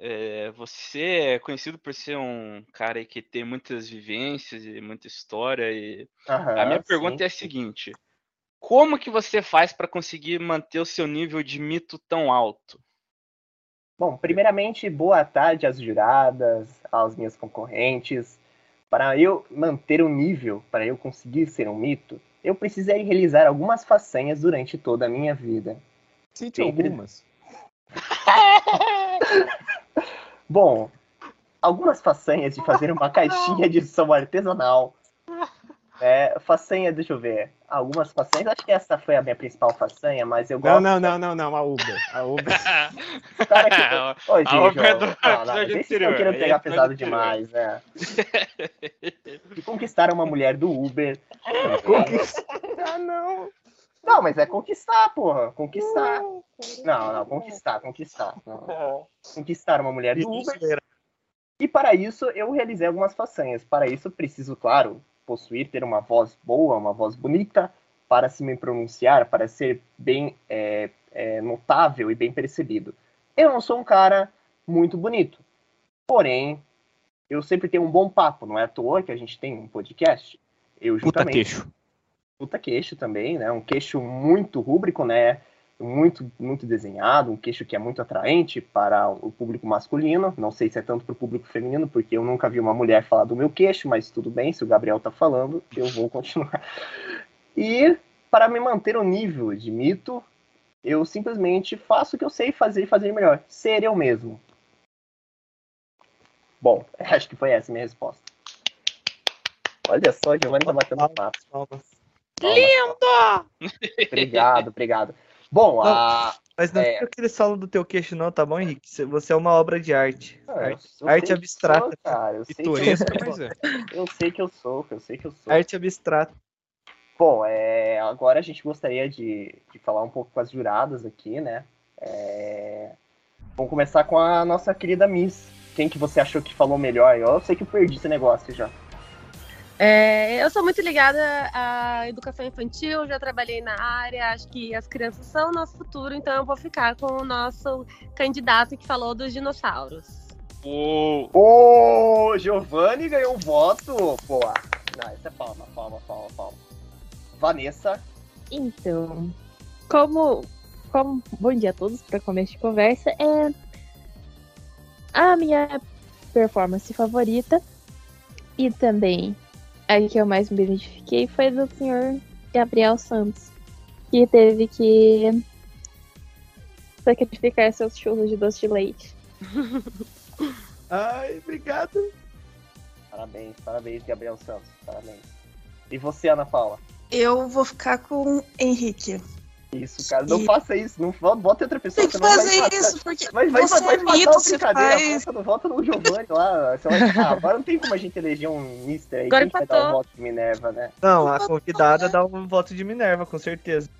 [SPEAKER 8] é, você é conhecido por ser um cara aí que tem muitas vivências e muita história. E a minha pergunta
[SPEAKER 1] sim.
[SPEAKER 8] é a seguinte: como que você faz para conseguir manter o seu nível de mito tão alto?
[SPEAKER 1] Bom, primeiramente, boa tarde às juradas, às minhas concorrentes. Para eu manter o nível, para eu conseguir ser um mito, eu precisei realizar algumas façanhas durante toda a minha vida.
[SPEAKER 2] Cite
[SPEAKER 1] Sempre-
[SPEAKER 2] algumas.
[SPEAKER 1] Bom, algumas façanhas de fazer uma caixinha de som artesanal. É, façanha, deixa eu ver. Algumas façanhas, acho que essa foi a minha principal façanha, mas eu
[SPEAKER 2] Não,
[SPEAKER 1] gosto.
[SPEAKER 2] não, não, não, não, a Uber. A Uber.
[SPEAKER 1] Cara, que... Ô,
[SPEAKER 8] A
[SPEAKER 1] gente,
[SPEAKER 8] Uber do
[SPEAKER 1] não, não, vocês estão querendo pegar
[SPEAKER 8] é
[SPEAKER 1] pesado demais, né? E conquistar uma mulher do Uber.
[SPEAKER 2] ah, não.
[SPEAKER 1] Não, mas é conquistar, porra. Conquistar. Não, não, conquistar, conquistar. Não. Conquistar uma mulher do Uber. E para isso eu realizei algumas façanhas. Para isso preciso, claro, possuir, ter uma voz boa, uma voz bonita, para se me pronunciar, para ser bem é, é, notável e bem percebido. Eu não sou um cara muito bonito. Porém, eu sempre tenho um bom papo. Não é à toa que a gente tem um podcast. Eu
[SPEAKER 2] Puta
[SPEAKER 1] juntamente
[SPEAKER 2] queixo.
[SPEAKER 1] Puta queixo também, né? Um queixo muito rúbrico, né? Muito, muito desenhado, um queixo que é muito atraente para o público masculino. Não sei se é tanto para o público feminino, porque eu nunca vi uma mulher falar do meu queixo, mas tudo bem, se o Gabriel tá falando, eu vou continuar. E para me manter o nível de mito, eu simplesmente faço o que eu sei fazer e fazer melhor. Ser eu mesmo. Bom, acho que foi essa a minha resposta. Olha só, Giovanni tá batendo papo.
[SPEAKER 4] Palmas.
[SPEAKER 1] Obrigado, obrigado. Bom, a.
[SPEAKER 4] Mas não
[SPEAKER 1] É.
[SPEAKER 4] o que eles falam do teu queixo, não, tá bom, Henrique? Você- é uma obra de arte.
[SPEAKER 1] Ah,
[SPEAKER 4] arte,
[SPEAKER 1] que
[SPEAKER 4] abstrata.
[SPEAKER 1] sou, cara. Eu sei, que eu,
[SPEAKER 2] Pitoresca, mas é.
[SPEAKER 1] eu sei que eu sou, eu sei que eu sou.
[SPEAKER 4] Arte abstrata.
[SPEAKER 1] Bom, é, agora a gente gostaria de, de falar um pouco com as juradas aqui, né? É, vamos começar com a nossa querida Miss. Quem que você achou que falou melhor? Eu sei que eu perdi esse negócio já.
[SPEAKER 3] É, eu sou muito ligada à educação infantil, já trabalhei na área, acho que as crianças são o nosso futuro, então eu vou ficar com o nosso candidato que falou dos dinossauros.
[SPEAKER 8] O...
[SPEAKER 1] Ô, Giovanni ganhou um voto! Pô, não, isso é palma, palma, palma, palma. Vanessa,
[SPEAKER 5] Então, como, como bom dia a todos para começo de conversa, é a minha performance favorita e também a que eu mais me identifiquei foi do senhor Gabriel Santos, que teve que sacrificar seus churros de doce de leite.
[SPEAKER 4] Ai, obrigado.
[SPEAKER 1] parabéns, parabéns, Gabriel Santos, parabéns. E você, Ana Paula?
[SPEAKER 7] Eu vou ficar com o Henrique.
[SPEAKER 1] Isso, cara, não
[SPEAKER 7] E-
[SPEAKER 1] faça isso, não bota outra pessoa.
[SPEAKER 7] Tem que
[SPEAKER 1] vai
[SPEAKER 7] fazer
[SPEAKER 1] matar-
[SPEAKER 7] isso, porque
[SPEAKER 1] Vai, vai,
[SPEAKER 7] você
[SPEAKER 1] vai,
[SPEAKER 7] é
[SPEAKER 1] matar
[SPEAKER 7] mito,
[SPEAKER 1] brincadeira,
[SPEAKER 7] faz.
[SPEAKER 1] volta, no- volta no Giovanni lá. Você vai, ah, agora não tem como a gente eleger um mister aí
[SPEAKER 3] Agora
[SPEAKER 1] gente vai dar o
[SPEAKER 3] empatou.
[SPEAKER 1] voto de Minerva, né?
[SPEAKER 4] Não, a convidada dá um voto de Minerva, com certeza.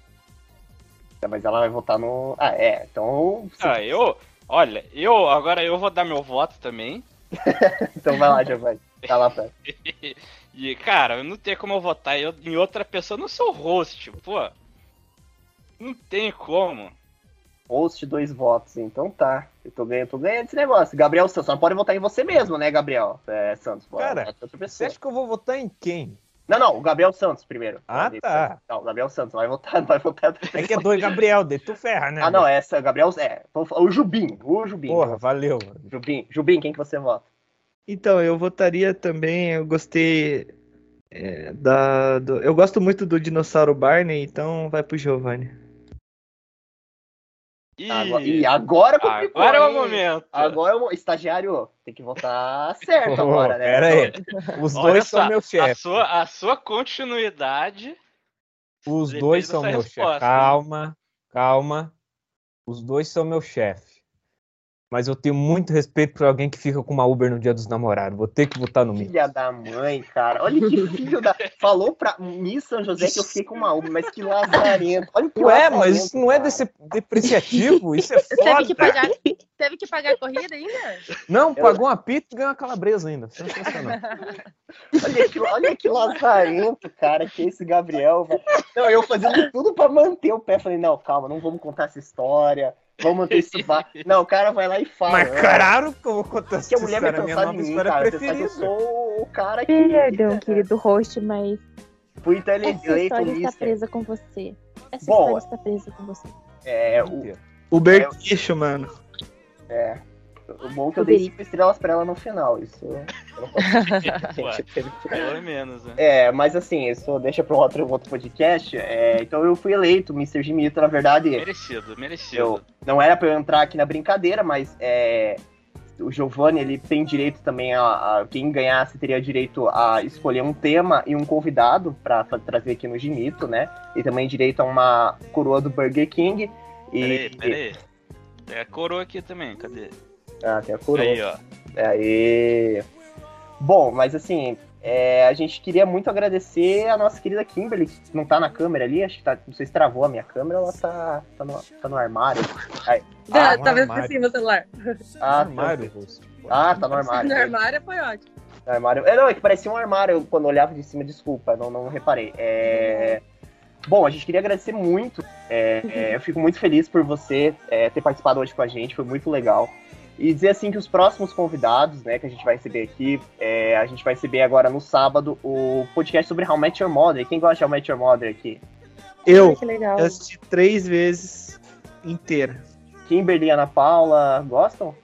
[SPEAKER 1] Mas ela vai votar no. Ah, é, então.
[SPEAKER 8] Ah, eu. Olha, eu agora eu vou dar meu voto também.
[SPEAKER 1] Então vai lá, Giovanni. Tá lá perto.
[SPEAKER 8] E, cara, não tem como eu votar eu- em outra pessoa, eu não sou host, pô. Não tem como.
[SPEAKER 1] Host, dois votos, então tá. Eu tô ganhando, tô ganhando esse negócio. Gabriel Santos, só não pode votar em você mesmo, né, Gabriel? É, Santos, pode
[SPEAKER 2] Cara, Você acha que eu vou votar em quem?
[SPEAKER 1] Não, não, o Gabriel Santos primeiro.
[SPEAKER 2] Ah,
[SPEAKER 1] Pode-
[SPEAKER 2] tá.
[SPEAKER 1] Não, o Gabriel Santos, vai votar, vai votar.
[SPEAKER 2] É que é dois Gabriel, de tu ferra, né?
[SPEAKER 1] Ah, não, essa, Gabriel. É, o Jubim, o Jubim.
[SPEAKER 2] Porra, valeu.
[SPEAKER 1] Jubim, Jubim, quem que você vota?
[SPEAKER 4] Então, eu votaria também, eu gostei é, da. do- eu gosto muito do dinossauro Barney, então vai pro Giovanni.
[SPEAKER 8] E
[SPEAKER 1] Agora, e agora complicou,
[SPEAKER 8] agora é o
[SPEAKER 1] hein?
[SPEAKER 8] momento.
[SPEAKER 1] Agora é o estagiário. Tem que votar certo agora, né?
[SPEAKER 2] Pera aí. Os
[SPEAKER 8] Olha
[SPEAKER 2] dois
[SPEAKER 8] só,
[SPEAKER 2] são meu
[SPEAKER 8] A
[SPEAKER 2] chefe.
[SPEAKER 8] sua, a sua continuidade.
[SPEAKER 2] Os dois são meu chefe. Calma, calma. Os dois são meu chefe. Mas eu tenho muito respeito por alguém que fica com uma Uber no dia dos namorados. Vou ter que votar no mim.
[SPEAKER 1] Filha da mãe, cara. Olha que filho da. Falou pra mim, São José, que eu fiquei com uma Uber, mas que lazarento. Olha que
[SPEAKER 2] Ué, mas isso não é desse- depreciativo? Isso é
[SPEAKER 3] Teve que
[SPEAKER 2] foda.
[SPEAKER 3] pagar, teve que pagar a corrida ainda?
[SPEAKER 2] Não, pagou uma pizza e ganhou uma calabresa ainda. Sensacional.
[SPEAKER 1] Olha que, olha que lazarento, cara, que é esse Gabriel, velho. Não, eu fazendo tudo pra manter o pé. Falei, não, calma, não vamos contar essa história. Vamos manter isso vá. Não, o cara vai lá e fala.
[SPEAKER 2] Mas
[SPEAKER 1] né?
[SPEAKER 2] claro que eu vou contar
[SPEAKER 1] Que a mulher vai
[SPEAKER 2] história,
[SPEAKER 1] pensar em mim,
[SPEAKER 2] história
[SPEAKER 1] cara. Que eu sou o cara que
[SPEAKER 5] Perdão, querido host, mas
[SPEAKER 1] fui então ele-
[SPEAKER 5] essa
[SPEAKER 1] eleito
[SPEAKER 5] história está presa com você. Essa
[SPEAKER 1] Bom,
[SPEAKER 5] história está presa com você.
[SPEAKER 1] É, o,
[SPEAKER 4] O Berquicho, mano.
[SPEAKER 1] é, o bom é que eu dei
[SPEAKER 5] Poderia.
[SPEAKER 1] cinco estrelas pra ela no final. Isso eu não posso Gente,
[SPEAKER 8] pelo menos, né?
[SPEAKER 1] É, mas assim, isso deixa para outro, outro podcast. É, então eu fui eleito Mr. Jimito, na verdade.
[SPEAKER 8] Merecido, merecido.
[SPEAKER 1] Eu, não era para eu entrar aqui na brincadeira, mas é, o Giovanni ele tem direito também a, a- quem ganhasse teria direito a escolher um tema e um convidado para trazer aqui no Jimito, né? E também direito a uma coroa do Burger King. E,
[SPEAKER 8] Peraí, peraí. Tem a coroa aqui também, cadê?
[SPEAKER 1] Ah, tem a coroa.
[SPEAKER 8] Aí, ó.
[SPEAKER 1] Aí. Bom, mas assim, é, a gente queria muito agradecer a nossa querida Kimberly, que não tá na câmera ali, acho que tá, não sei se travou a minha câmera, ela tá, tá, no, tá no armário. Aí.
[SPEAKER 3] Ah,
[SPEAKER 2] no
[SPEAKER 3] talvez
[SPEAKER 2] armário.
[SPEAKER 3] por cima o celular.
[SPEAKER 1] Ah,
[SPEAKER 2] armário,
[SPEAKER 1] tá,
[SPEAKER 2] rosto.
[SPEAKER 1] ah, tá no armário.
[SPEAKER 3] No armário foi ótimo.
[SPEAKER 1] No armário. É, não, é que parecia um armário quando eu olhava de cima, desculpa, não, não reparei. É, Bom, a gente queria agradecer muito. é, é, eu fico muito feliz por você é, ter participado hoje com a gente, foi muito legal. E dizer assim que os próximos convidados, né, que a gente vai receber aqui, é, a gente vai receber agora no sábado o podcast sobre How I Met Your Mother. Quem gosta de How I Met Your Mother aqui?
[SPEAKER 4] Eu
[SPEAKER 5] Que legal.
[SPEAKER 4] eu assisti três vezes inteira.
[SPEAKER 1] Kimberly e Ana Paula, gostam?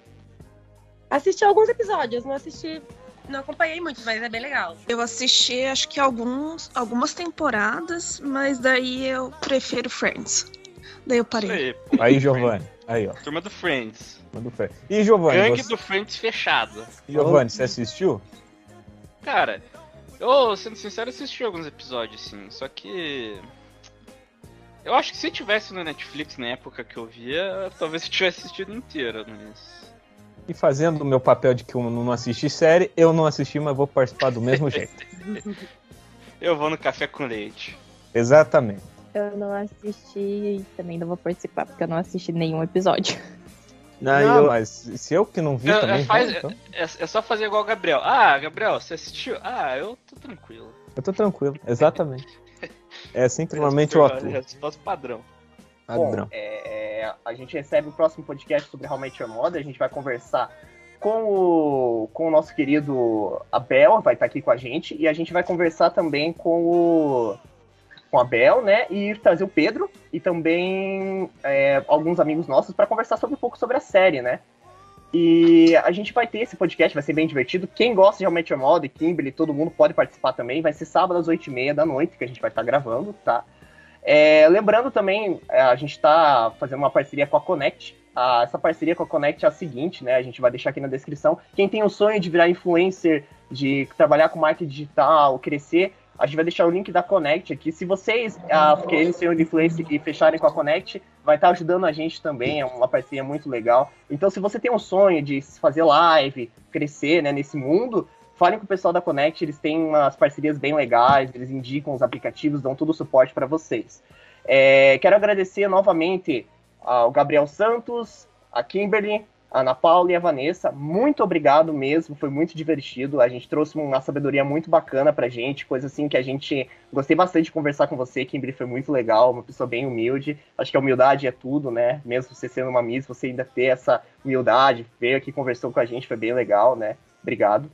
[SPEAKER 3] Assisti alguns episódios, não assisti. Não acompanhei muito, mas é bem legal.
[SPEAKER 7] Eu assisti, acho que alguns, algumas temporadas, mas daí eu prefiro Friends. Daí eu parei.
[SPEAKER 8] Aí,
[SPEAKER 2] Giovanni. Aí, ó.
[SPEAKER 8] Turma do Friends.
[SPEAKER 2] Manda o fé. E Giovanni,
[SPEAKER 8] Gangue
[SPEAKER 2] você...
[SPEAKER 8] do Friends fechado.
[SPEAKER 2] Giovanni, você assistiu?
[SPEAKER 8] Cara, eu, sendo sincero, assisti alguns episódios, sim. Só que. Eu acho que se tivesse no Netflix na época que eu via, talvez eu tivesse assistido inteira, mas.
[SPEAKER 2] E fazendo o meu papel de que eu não assisti série, eu não assisti, mas vou participar do mesmo jeito.
[SPEAKER 8] Eu vou no café com leite.
[SPEAKER 2] Exatamente.
[SPEAKER 5] Eu não assisti e também não vou participar, porque eu não assisti nenhum episódio.
[SPEAKER 4] Não,
[SPEAKER 2] não,
[SPEAKER 4] eu-
[SPEAKER 2] mas se eu que não vi
[SPEAKER 8] É,
[SPEAKER 2] também,
[SPEAKER 8] é, faz-
[SPEAKER 2] então.
[SPEAKER 8] É, é só fazer igual o Gabriel. Ah, Gabriel, você assistiu? Ah, eu tô tranquilo.
[SPEAKER 2] eu tô tranquilo. Exatamente. É assim que normalmente eu atuo.
[SPEAKER 8] Resposta padrão.
[SPEAKER 2] Padrão.
[SPEAKER 1] Bom, é, é, a gente recebe o próximo podcast sobre Met Your Mother. A gente vai conversar com o, com o nosso querido Abel, vai estar aqui com a gente. E a gente vai conversar também com o com o Abel, né? E trazer o Pedro e também é, alguns amigos nossos para conversar sobre um pouco sobre a série, né? E a gente vai ter esse podcast, vai ser bem divertido. Quem gosta de Met Your Mother, Kimberly, todo mundo pode participar também. Vai ser sábado às 8h30 da noite que a gente vai estar gravando, tá? É, lembrando também, é, a gente está fazendo uma parceria com a Connect. Ah, essa parceria com a Connect é a seguinte, né? A gente vai deixar aqui na descrição. Quem tem o sonho de virar influencer, de trabalhar com marketing digital, crescer, a gente vai deixar o link da Connect aqui. Se vocês ah, querem ser um influencer e fecharem com a Connect, vai estar ajudando a gente também. É uma parceria muito legal. Então, se você tem um sonho de fazer live, crescer né, nesse mundo, falem com o pessoal da Connect, eles têm umas parcerias bem legais, eles indicam os aplicativos, dão todo o suporte para vocês. É, quero agradecer novamente ao Gabriel Santos, a Kimberly, a Ana Paula e a Vanessa. Muito obrigado mesmo, foi muito divertido. A gente trouxe uma sabedoria muito bacana pra gente, coisa assim que a gente gostei bastante de conversar com você, Kimberly, foi muito legal, uma pessoa bem humilde. Acho que a humildade é tudo, né? Mesmo você sendo uma Miss, você ainda ter essa humildade, veio aqui conversou com a gente, foi bem legal, né? Obrigado.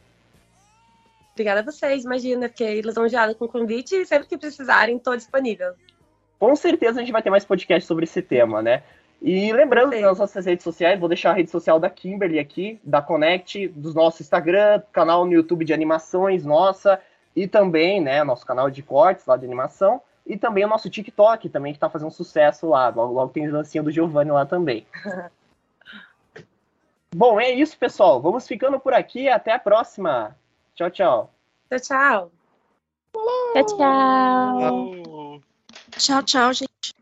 [SPEAKER 3] Obrigada a vocês, imagina, fiquei lisonjeada com o convite e sempre que precisarem, estou disponível.
[SPEAKER 1] com certeza a gente vai ter mais podcast sobre esse tema, né? E lembrando das nossas redes sociais, vou deixar a rede social da Kimberly aqui, da Connect, do nosso Instagram, canal no YouTube de animações nossa, e também, né, nosso canal de cortes lá de animação, e também o nosso TikTok também, que tá fazendo sucesso lá. Logo, logo tem dancinha do Giovanni lá também. Bom, é isso, pessoal. Vamos ficando por aqui. Até a próxima. Tchau, tchau.
[SPEAKER 3] Tchau, tchau.
[SPEAKER 5] Tchau, tchau.
[SPEAKER 7] Tchau, tchau, gente.